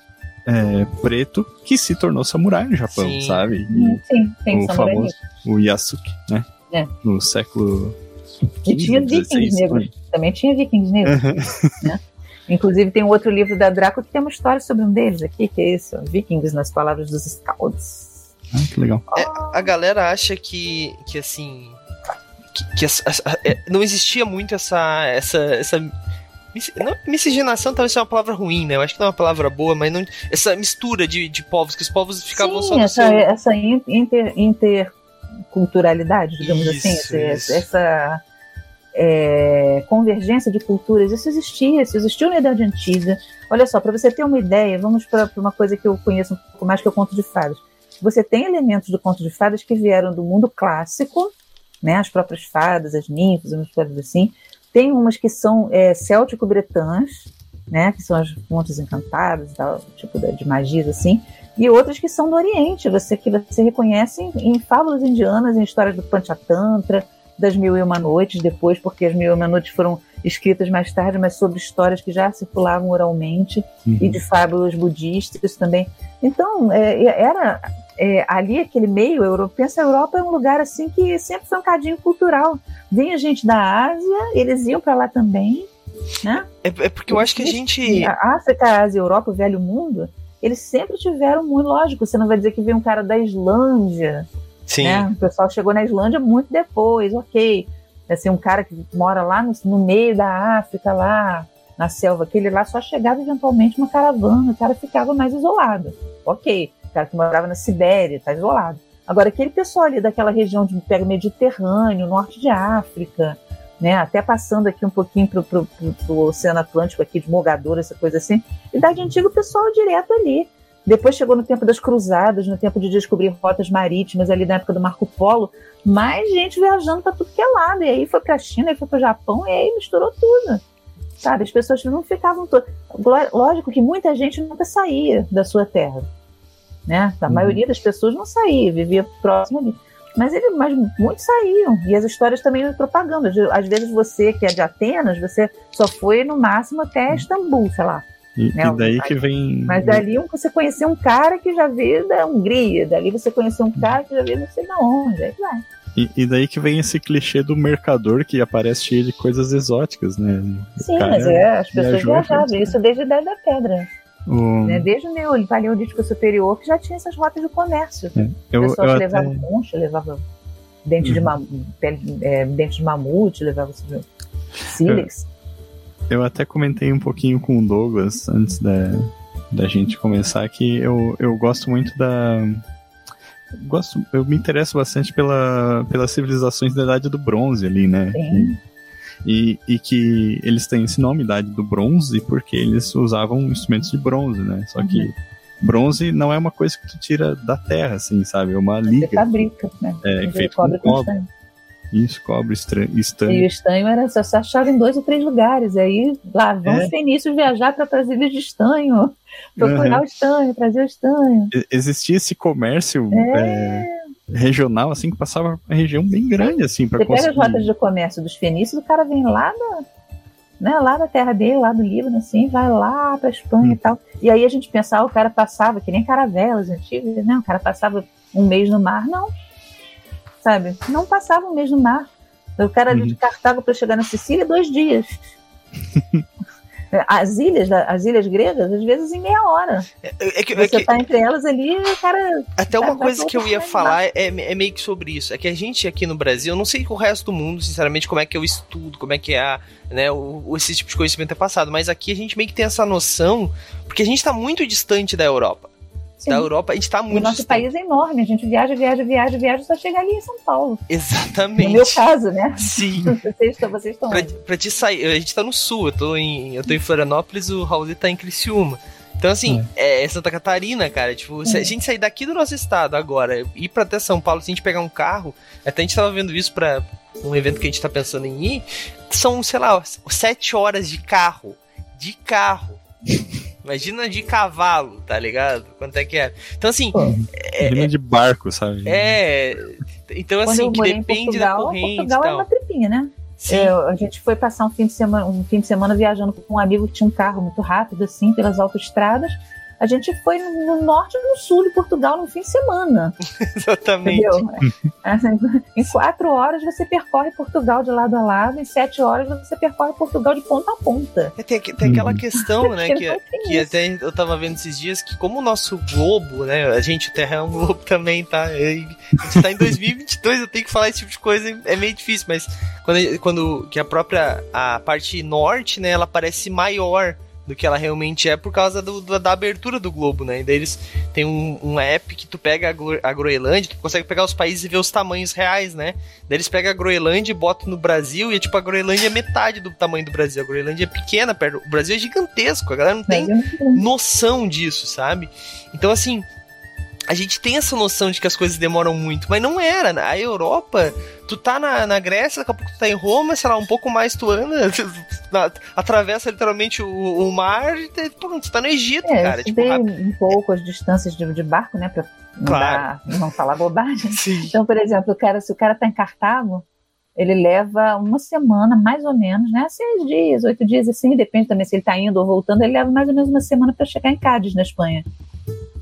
é, preto que se tornou samurai no Japão, Sim. sabe? E Uhum, Sim, tem o samurai famoso o Yasuke, né? É. No século E tinha 15, vikings 16, negros. Também tinha vikings negros. né? Inclusive tem um outro livro da Draco que tem uma história sobre um deles aqui, que é isso, Vikings nas palavras dos Scouts. Ah, que legal. É, a galera acha que, que assim. Que, que essa, essa, é, não existia muito essa. essa, essa não, miscigenação talvez seja uma palavra ruim, né? Eu acho que não é uma palavra boa, mas não, essa mistura de, de povos, que os povos ficavam Sim, só essa, seu... essa inter, interculturalidade, digamos Isso, assim, isso. essa, essa é, convergência de culturas, isso existia, isso existiu na Idade Antiga. Olha só, para você ter uma ideia, vamos para uma coisa que eu conheço um pouco mais, que é o conto de fadas. Você tem elementos do conto de fadas que vieram do mundo clássico, né, as próprias fadas, as ninfas, umas coisas assim. Tem umas que são é, céltico-bretãs, né, que são as fontes encantadas, tal, tipo de, magias assim, e outras que são do Oriente, você que você reconhece em, em fábulas indianas, em histórias do Panchatantra, das Mil e Uma Noites depois, porque as Mil e Uma Noites foram escritas mais tarde, mas sobre histórias que já circulavam oralmente Uhum. e de fábulas budistas também. Então, é, era é, ali aquele meio europeu. Pensa, a Europa é um lugar assim que sempre foi um cadinho cultural. Vinha gente da Ásia, eles iam para lá também, né? É, é porque eu acho que a gente. A África, a Ásia, a Europa, o Velho Mundo, eles sempre tiveram muito lógico. Você não vai dizer que veio um cara da Islândia, Sim. né? O pessoal chegou na Islândia muito depois, ok. Assim, um cara que mora lá no, no meio da África, lá na selva, aquele lá só chegava eventualmente uma caravana, o cara ficava mais isolado. Ok. O cara que morava na Sibéria, está isolado. Agora, aquele pessoal ali daquela região de pega Mediterrâneo, norte de África, né, até passando aqui um pouquinho para o Oceano Atlântico, aqui de Mogador, essa coisa assim, Idade Antiga, o pessoal direto ali. Depois chegou no tempo das cruzadas, no tempo de descobrir rotas marítimas, ali na época do Marco Polo, mais gente viajando para tudo que é lado. E aí foi para a China, aí foi para o Japão, e aí misturou tudo. Sabe, as pessoas não ficavam todas. Lógico que muita gente nunca saía da sua terra. Né? A Uhum. maioria das pessoas não saía, vivia próximo ali. Mas, ele, mas muitos saíam. E as histórias também. De- Às vezes você, que é de Atenas, você só foi no máximo até Istambul, sei lá. E, Não, e daí mas- que vem. Mas dali você conheceu um cara que já veio da Hungria, dali você conheceu um cara que já veio não sei da onde. Aí vai. E, e daí que vem esse clichê do mercador que aparece cheio de coisas exóticas, né? Sim, mas é, as pessoas viajavam. Isso desde a Idade da Pedra. o- Né? Desde o Paleolítico Superior, que já tinha essas rotas de comércio. eu, Pessoas eu que até- levavam concha, levavam dente, de, Uhum. mam- pele, é, dente de mamute, levavam sílex. Eu até comentei um pouquinho com o Douglas antes da, da gente começar que eu, eu gosto muito da. Gosto, eu me interesso bastante pela, pelas civilizações da Idade do Bronze ali, né? Sim. E, e que eles têm esse nome, Idade do Bronze, porque eles usavam instrumentos de bronze, né? Só que Uhum. bronze não é uma coisa que tu tira da terra, assim, sabe? É uma Você liga. fabrica, né? É, Você feito com cobre com cobre. estanho. Isso, cobre, estra- E o estanho era só se achava em dois ou três lugares. Aí lá vão É. os fenícios viajar para as ilhas de estanho, procurar Uhum. o estanho, trazer o estanho. E- Existia esse comércio É. é, regional, assim, que passava uma região bem grande, assim, para Você pega as conseguir. rotas de comércio dos fenícios, o cara vem lá da, né, lá da terra dele, lá do Líbano, assim, vai lá para Espanha Hum. e tal. E aí a gente pensava, o cara passava, que nem caravelas antigas, né? O cara passava um mês no mar, não. Sabe? Não passava um mês no mar. O cara Uhum. de Cartago para chegar na Sicília, dois dias. [laughs] As ilhas, as ilhas gregas, às vezes em meia hora. É, é que, é Você que- tá entre elas ali, o cara. até uma vai pra coisa que eu ia falar é, é meio que sobre isso. É que a gente aqui no Brasil, eu não sei com o resto do mundo, sinceramente, como é que eu estudo, como é que é a, né, o, o- esse tipo de conhecimento é passado. Mas aqui a gente meio que tem essa noção, porque a gente tá muito distante da Europa. Sim. Da Europa, a gente tá O muito nosso distante. país é enorme, a gente viaja, viaja, viaja, viaja, só chega ali em São Paulo. No Exatamente. meu caso, né? Sim. [laughs] Vocês estão, vocês estão Pra, pra te sair, a gente tá no sul, eu tô em, eu tô em Florianópolis, o Raul tá em Criciúma. Então, assim, é, Santa Catarina, cara, tipo, se a Hum. gente sair daqui do nosso estado agora, ir pra até São Paulo, se a gente pegar um carro, até a gente tava vendo isso pra um evento que a gente tá pensando em ir, são, sei lá, sete horas de carro. De carro. Imagina de cavalo, tá ligado? Quanto é que é? Então, assim, Pô, Imagina de barco, sabe? é. Então, Quando assim, eu que depende da Portugal, corrente Portugal é uma tripinha, né? Sim. É, a gente foi passar um fim de semana, um fim de semana viajando com um amigo que tinha um carro muito rápido, assim, pelas autoestradas. A gente foi no norte e no sul de Portugal no fim de semana. [laughs] Exatamente. Assim, [laughs] em quatro horas você percorre Portugal de lado a lado, em sete horas você percorre Portugal de ponta a ponta. É, tem, tem aquela questão, né, que, que até eu tava vendo esses dias, que como o nosso globo, né, a gente, o Terra é um globo [laughs] também, tá? A gente tá em 2022, eu tenho que falar esse tipo de coisa, é meio difícil, mas quando, quando que a própria, a parte norte, né, ela parece maior, do que ela realmente é por causa do, do, da abertura do globo, né? E daí eles têm um, um app que tu pega a, a Groenlândia, tu consegue pegar os países e ver os tamanhos reais, né? Daí eles pegam a Groenlândia e botam no Brasil e é tipo a Groenlândia é metade do tamanho do Brasil. A Groenlândia é pequena, perto. O Brasil é gigantesco, a galera não tem noção disso, sabe? Então assim, a gente tem essa noção de que as coisas demoram muito, mas não era. A Europa, tu tá na, na Grécia, daqui a pouco tu tá em Roma, sei lá, um pouco mais tu anda, [laughs] na, atravessa literalmente o, o mar e pronto, tu tá no Egito, é, cara. Tipo, um pouco as distâncias de, de barco, né, pra não, claro. dar, não falar bobagem. [laughs] Sim. Então, por exemplo, o cara, se o cara tá em Cartago, ele leva uma semana, mais ou menos, né? Seis dias, oito dias, assim, depende também se ele tá indo ou voltando, ele leva mais ou menos uma semana para chegar em Cádiz, na Espanha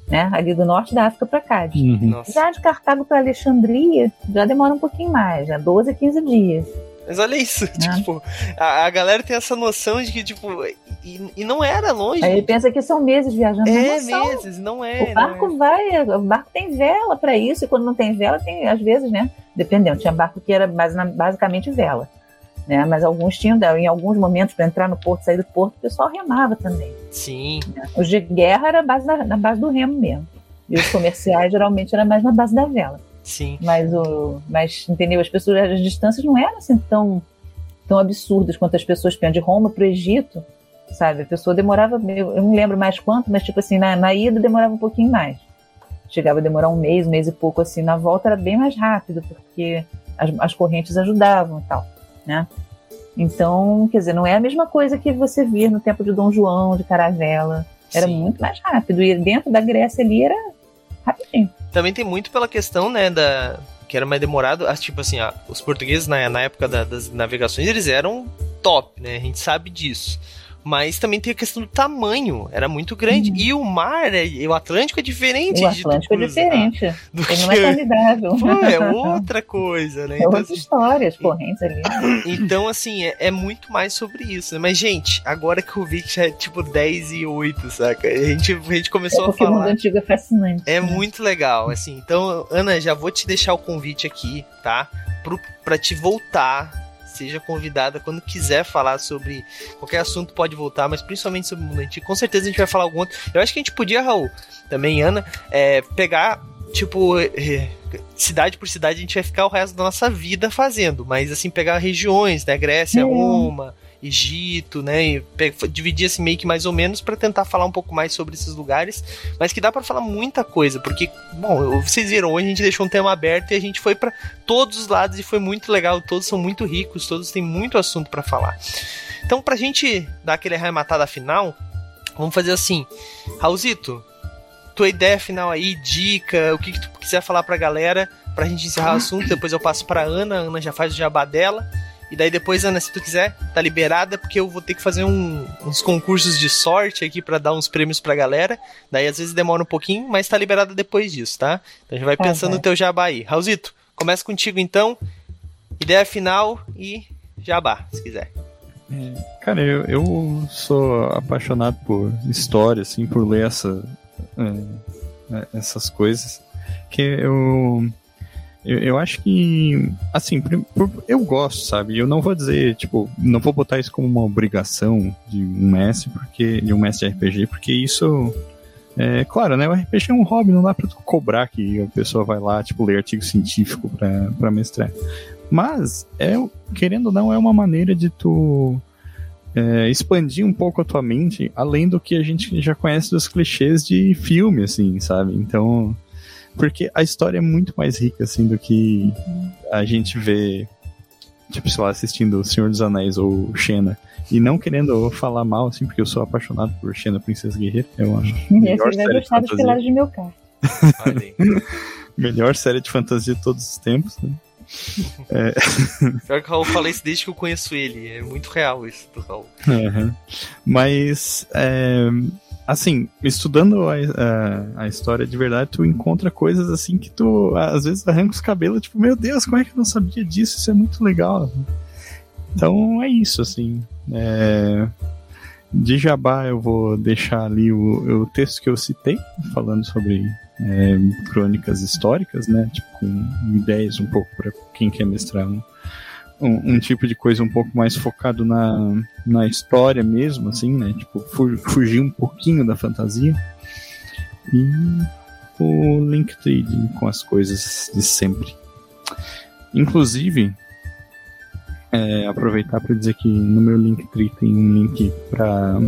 né? Ali do norte da África para Cádiz. Uhum. Já de Cartago para Alexandria, já demora um pouquinho mais, já 12 a 15 dias. Mas olha isso, [laughs] né? tipo, a, a, galera tem essa noção de que, tipo, e, e não era longe. Aí pensa que são meses viajando. É, não meses, não é. O barco é. vai, o barco tem vela para isso, e quando não tem vela, tem, às vezes, né? Dependendo, tinha barco que era basicamente vela né? Mas alguns tinham, em alguns momentos, para entrar no porto, sair do porto, o pessoal remava também. Sim. Né? Os de guerra era base na, na base do remo mesmo. E os comerciais [laughs] geralmente era mais na base da vela. Sim. Mas o, mas entendeu? As pessoas, as distâncias não eram assim tão, tão absurdas quanto as pessoas pensam. De Roma para o Egito, sabe? A pessoa demorava, eu, eu não lembro mais quanto, mas tipo assim, na, na ida demorava um pouquinho mais. Chegava a demorar um mês, um mês e pouco assim. Na volta era bem mais rápido, porque as, as correntes ajudavam e tal né? Então, quer dizer, não é a mesma coisa que você via no tempo de Dom João, de Caravela. Era Sim. muito mais rápido. E dentro da Grécia ali era rapidinho. Também tem muito pela questão, né, da que era mais demorado, tipo assim, os portugueses na, na época da, das navegações, eles eram top, né? A gente sabe disso mas também tem a questão do tamanho, era muito grande. Uhum. E o mar, é, o Atlântico é diferente. O Atlântico é diferente. [laughs] Do Ele que... não é formidável. Pô, é [laughs] outra coisa, né? É então, outra história, as correntes ali. [coughs] Então, assim, é, é, muito mais sobre isso. Né? Mas, gente, agora que eu vi que já é tipo 10 e 8, saca? A gente, a gente começou é a falar. O mundo antigo é fascinante. É né? muito legal, assim. Então, Ana, já vou te deixar o convite aqui, tá? Pro, pra te voltar seja convidada quando quiser falar sobre qualquer assunto, pode voltar, mas principalmente sobre o mundo antigo. Com certeza a gente vai falar algum outro. Eu acho que a gente podia, Raul, também, Ana, é, pegar, tipo, é, cidade por cidade, a gente vai ficar o resto da nossa vida fazendo, mas assim, pegar regiões, né? Grécia, Roma. Egito, né? Dividir assim meio que mais ou menos para tentar falar um pouco mais sobre esses lugares, mas que dá para falar muita coisa, porque, bom, vocês viram, hoje a gente deixou um tema aberto e a gente foi para todos os lados e foi muito legal, todos são muito ricos, todos têm muito assunto para falar. Então, pra gente dar aquele arrematada final, vamos fazer assim, Raulzito, tua ideia final aí, dica, o que, que tu quiser falar pra galera, pra gente encerrar o assunto, depois eu passo pra Ana, a Ana já faz o jabá dela. E daí depois, Ana, se tu quiser, tá liberada, porque eu vou ter que fazer um, uns concursos de sorte aqui para dar uns prêmios pra galera. Daí às vezes demora um pouquinho, mas tá liberada depois disso, tá? Então a gente vai tá pensando no teu jabá aí. Raulzito, começa contigo então. Ideia final e jabá, se quiser. É, cara, eu, eu sou apaixonado por história, assim, por ler essa, é, é essas coisas. Que eu eu, eu acho que, assim, eu gosto, sabe? Eu não vou dizer, tipo, não vou botar isso como uma obrigação de um mestre, porque, de um mestre de RPG, porque isso. É claro, né? O RPG é um hobby, não dá pra cobrar que a pessoa vai lá, tipo, ler artigo científico pra, pra mestrar. Mas, é, querendo ou não, é uma maneira de tu é, expandir um pouco a tua mente, além do que a gente já conhece dos clichês de filme, assim, sabe? Então, porque a história é muito mais rica, assim, do que a gente vê, tipo, sei lá, assistindo O Senhor dos Anéis ou Xena. E não querendo falar mal, assim, porque eu sou apaixonado por Xena Princesa Guerreira. Eu acho. Melhor série vai gostar dos pilares de meu carro. [laughs] melhor série de fantasia de todos os tempos, né? [laughs] É... Pior que o Raul fala isso desde que eu conheço ele. É muito real isso do Raul. Uhum. Mas é, assim, estudando a, a, a, história de verdade, tu encontra coisas assim que tu às vezes arranca os cabelos, tipo, meu Deus, como é que eu não sabia disso? Isso é muito legal. Então é isso, assim. É... De Jabá eu vou deixar ali o, o texto que eu citei, falando sobre é, crônicas históricas, né? Tipo, com ideias um pouco para quem quer mestrar um, um, um, tipo de coisa um pouco mais focado na, na história mesmo, assim, né? Tipo, fugir um pouquinho da fantasia. E o Linktree com as coisas de sempre. Inclusive, é, aproveitar para dizer que no meu Linktree tem um link para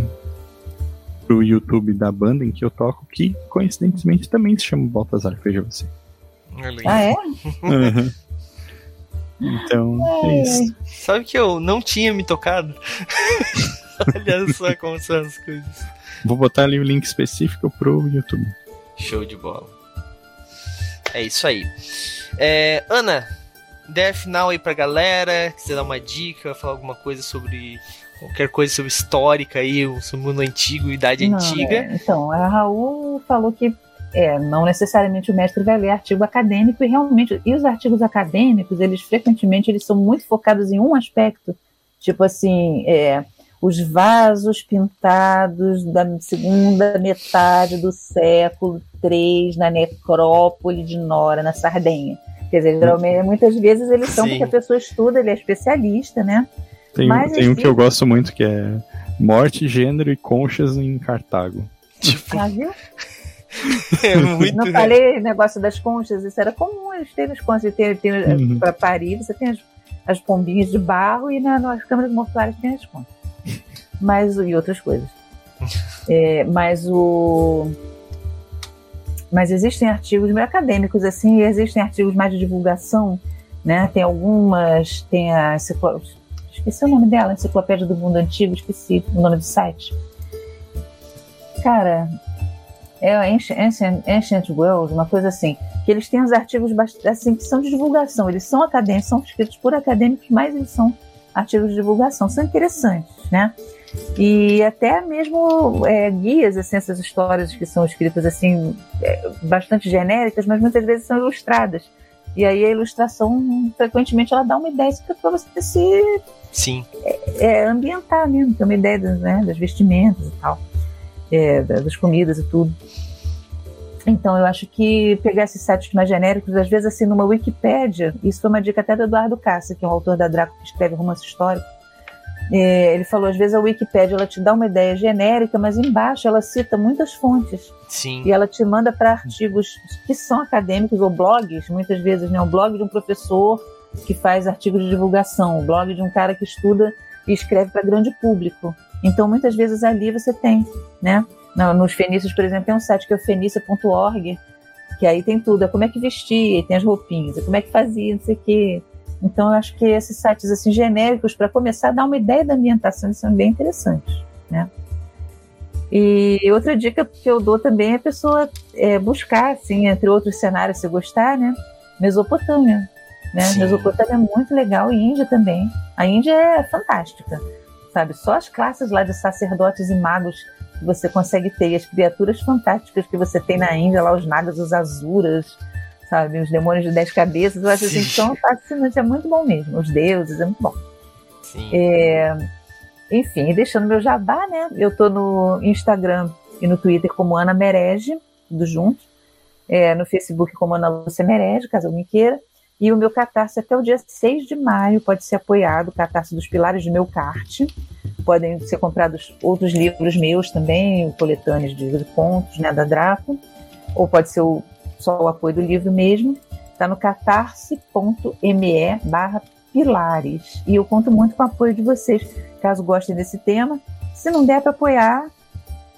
o YouTube da banda em que eu toco, que coincidentemente também se chama Baltazar, veja você. Ah, é? Uhum. Então, é isso. Sabe que eu não tinha me tocado? [laughs] Olha só como são as coisas. Vou botar ali o link específico pro YouTube. Show de bola. É isso aí. É, Ana, ideia final aí pra galera, quiser dar uma dica, falar alguma coisa sobre qualquer coisa sobre histórica aí, sobre o mundo antigo, idade não, antiga. É, então, a Raul falou que é, não necessariamente o mestre vai ler artigo acadêmico e realmente, e os artigos acadêmicos, eles frequentemente eles são muito focados em um aspecto, tipo assim, é, os vasos pintados da segunda metade do século III na necrópole de Nora, na Sardenha. Quer dizer, geralmente, muitas vezes eles são Sim. porque a pessoa estuda, ele é especialista, né? Tem, Mas, tem um que eu gosto muito que é Morte, Gênero e Conchas em Cartago. Tipo... Ah, viu? [laughs] [laughs] É muito Não falei negócio das conchas, isso era comum eles terem as conchas. Tem, tem, uhum. Para parir, você tem as, as pombinhas de barro e na, nas câmaras mortuárias tem as conchas. Mas, e outras coisas. [laughs] É, mas o. Mas existem artigos meio acadêmicos assim, existem artigos mais de divulgação, né? Tem algumas, tem a esqueci o nome dela, Enciclopédia do Mundo Antigo, esqueci o nome do site. Cara, é Ancient, Ancient World, uma coisa assim, que eles têm os artigos assim, que são de divulgação, eles são acadêmicos, são escritos por acadêmicos, mas eles são artigos de divulgação, são interessantes, né? E até mesmo é, guias, assim, essas histórias que são escritas assim, é, bastante genéricas, mas muitas vezes são ilustradas. E aí a ilustração, frequentemente, ela dá uma ideia para você se Sim. É, é, ambientar mesmo, ter uma ideia né, das vestimentas e tal é, das comidas e tudo. Então, eu acho que pegar esses sites mais genéricos, às vezes, assim, numa Wikipédia, isso foi uma dica até do Eduardo Cassa, que é um autor da Draco que escreve romance histórico. É, ele falou, às vezes, a Wikipédia ela te dá uma ideia genérica, mas embaixo ela cita muitas fontes. Sim. E ela te manda para artigos que são acadêmicos ou blogs, muitas vezes, né? Um blog de um professor que faz artigos de divulgação, o blog de um cara que estuda e escreve para grande público. Então, muitas vezes ali você tem, né? Nos fenícios, por exemplo, tem um site que é o fenícia.org, que aí tem tudo, é como é que vestia, tem as roupinhas, é como é que fazia, não sei o quê. Então, eu acho que esses sites assim genéricos, para começar a dar uma ideia da ambientação, são bem interessantes, né? E outra dica que eu dou também é a pessoa é, buscar, assim, entre outros cenários, se gostar, né? Mesopotâmia. Né? Mesopotâmia é muito legal e Índia também. A Índia é fantástica sabe? Só as classes lá de sacerdotes e magos que você consegue ter, e as criaturas fantásticas que você tem na Índia, lá os nagas, os azuras, sabe? Os demônios de dez cabeças, eu acho assim, são fascinantes, é muito bom mesmo. Os deuses, é muito bom. Sim. É, enfim, deixando meu jabá, né? Eu tô no Instagram e no Twitter como Ana Merege, tudo junto. É, no Facebook como Ana Lúcia Merege, caso alguém queira. E o meu Catarse até o dia 6 de maio pode ser apoiado, Catarse dos Pilares de Meu Carte. Podem ser comprados outros livros meus também, coletâneos de contos, né, da Draco. Ou pode ser o, só o apoio do livro mesmo. Está no catarse.me barra pilares. E eu conto muito com o apoio de vocês, caso gostem desse tema. Se não der para apoiar,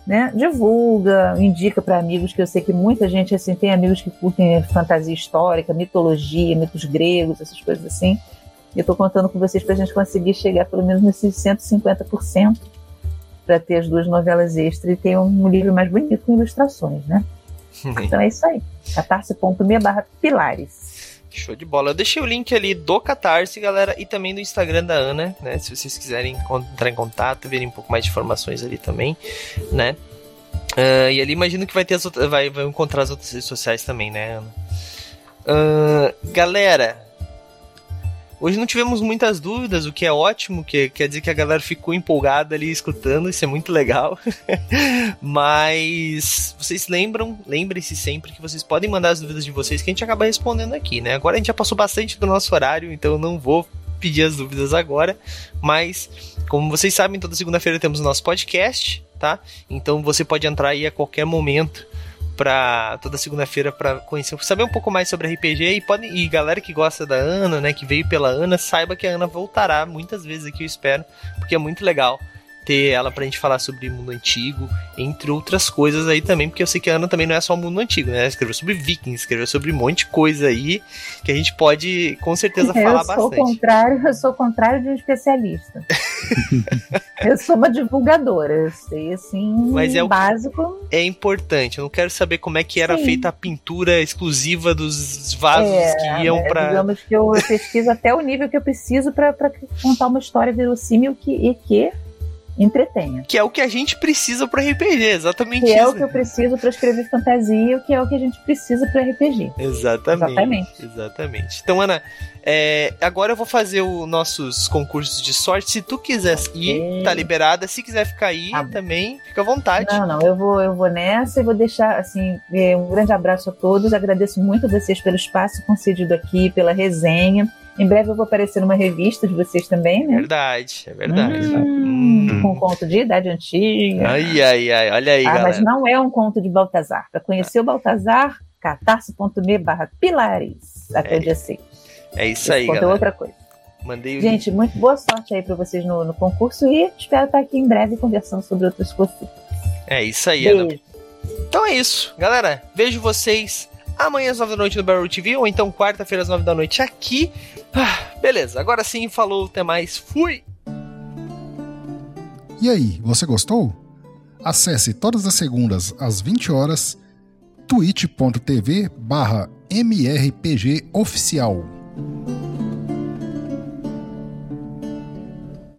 né? Divulga, indica para amigos, que eu sei que muita gente assim tem amigos que curtem fantasia histórica, mitologia, mitos gregos, essas coisas assim. E eu estou contando com vocês para a gente conseguir chegar pelo menos nesses 150% para ter as duas novelas extras e ter um livro mais bonito com ilustrações, né? [laughs] Então é isso aí. catarse.me barra pilares. Show de bola. Eu deixei o link ali do Catarse, galera, e também do Instagram da Ana, né? Se vocês quiserem entrar em contato, verem um pouco mais de informações ali também, né? Uh, e ali imagino que vai ter as outras, vai, vai encontrar as outras redes sociais também, né, Ana? Uh, galera, hoje não tivemos muitas dúvidas, o que é ótimo, que quer dizer que a galera ficou empolgada ali escutando, isso é muito legal. [laughs] Mas vocês lembram, lembrem-se sempre que vocês podem mandar as dúvidas de vocês que a gente acaba respondendo aqui, né? Agora a gente já passou bastante do nosso horário, então eu não vou pedir as dúvidas agora, mas como vocês sabem, toda segunda-feira temos o nosso podcast, tá? Então você pode entrar aí a qualquer momento para toda segunda-feira para conhecer, saber um pouco mais sobre RPG e e galera que gosta da Ana, né, que veio pela Ana, saiba que a Ana voltará muitas vezes aqui, eu espero, porque é muito legal ter ela pra gente falar sobre mundo antigo, entre outras coisas aí também, porque eu sei que a Ana também não é só mundo antigo, né? Ela escreveu sobre vikings, escreveu sobre um monte de coisa aí que a gente pode com certeza é, falar eu sou bastante. Contrário, eu sou o contrário de um especialista. [laughs] eu sou uma divulgadora, eu sei assim, Mas é básico. É importante, eu não quero saber como é que era Sim. feita a pintura exclusiva dos vasos é, que iam é, para Digamos que eu pesquiso até o nível que eu preciso para contar uma história verossímil que, e que entretenha. Que é o que a gente precisa para RPG, exatamente que isso. é o que eu preciso para escrever fantasia, que é o que a gente precisa para RPG. Exatamente. Exatamente. Exatamente. Então, Ana, é, agora eu vou fazer os nossos concursos de sorte. Se tu quiser ir, tá liberada. Se quiser ficar aí tá também, fica à vontade. Não, não, eu vou, eu vou nessa e vou deixar assim é, um grande abraço a todos. Agradeço muito a vocês pelo espaço concedido aqui, pela resenha. Em breve eu vou aparecer numa revista de vocês também, né? Verdade, é verdade. Hum, hum. Com um conto de idade antiga. Ai, ai, ai, olha aí, ah, galera. Mas não é um conto de Baltazar. Para conhecer o Baltazar, catarse.me barra pilares até é, o dia 6. É isso Esse aí, é galera. é outra coisa. Mandei o Gente, muito boa sorte aí para vocês no, no, concurso e espero estar aqui em breve conversando sobre outras coisas. É isso aí, Beijo. Ana. Então é isso, galera. Vejo vocês amanhã às 9 da noite no Barrel TV, ou então quarta-feira às 9 da noite aqui. Ah, beleza, agora sim, falou, até mais, fui! E aí, você gostou? Acesse todas as segundas às 20 horas twitch.tv barra mrpgoficial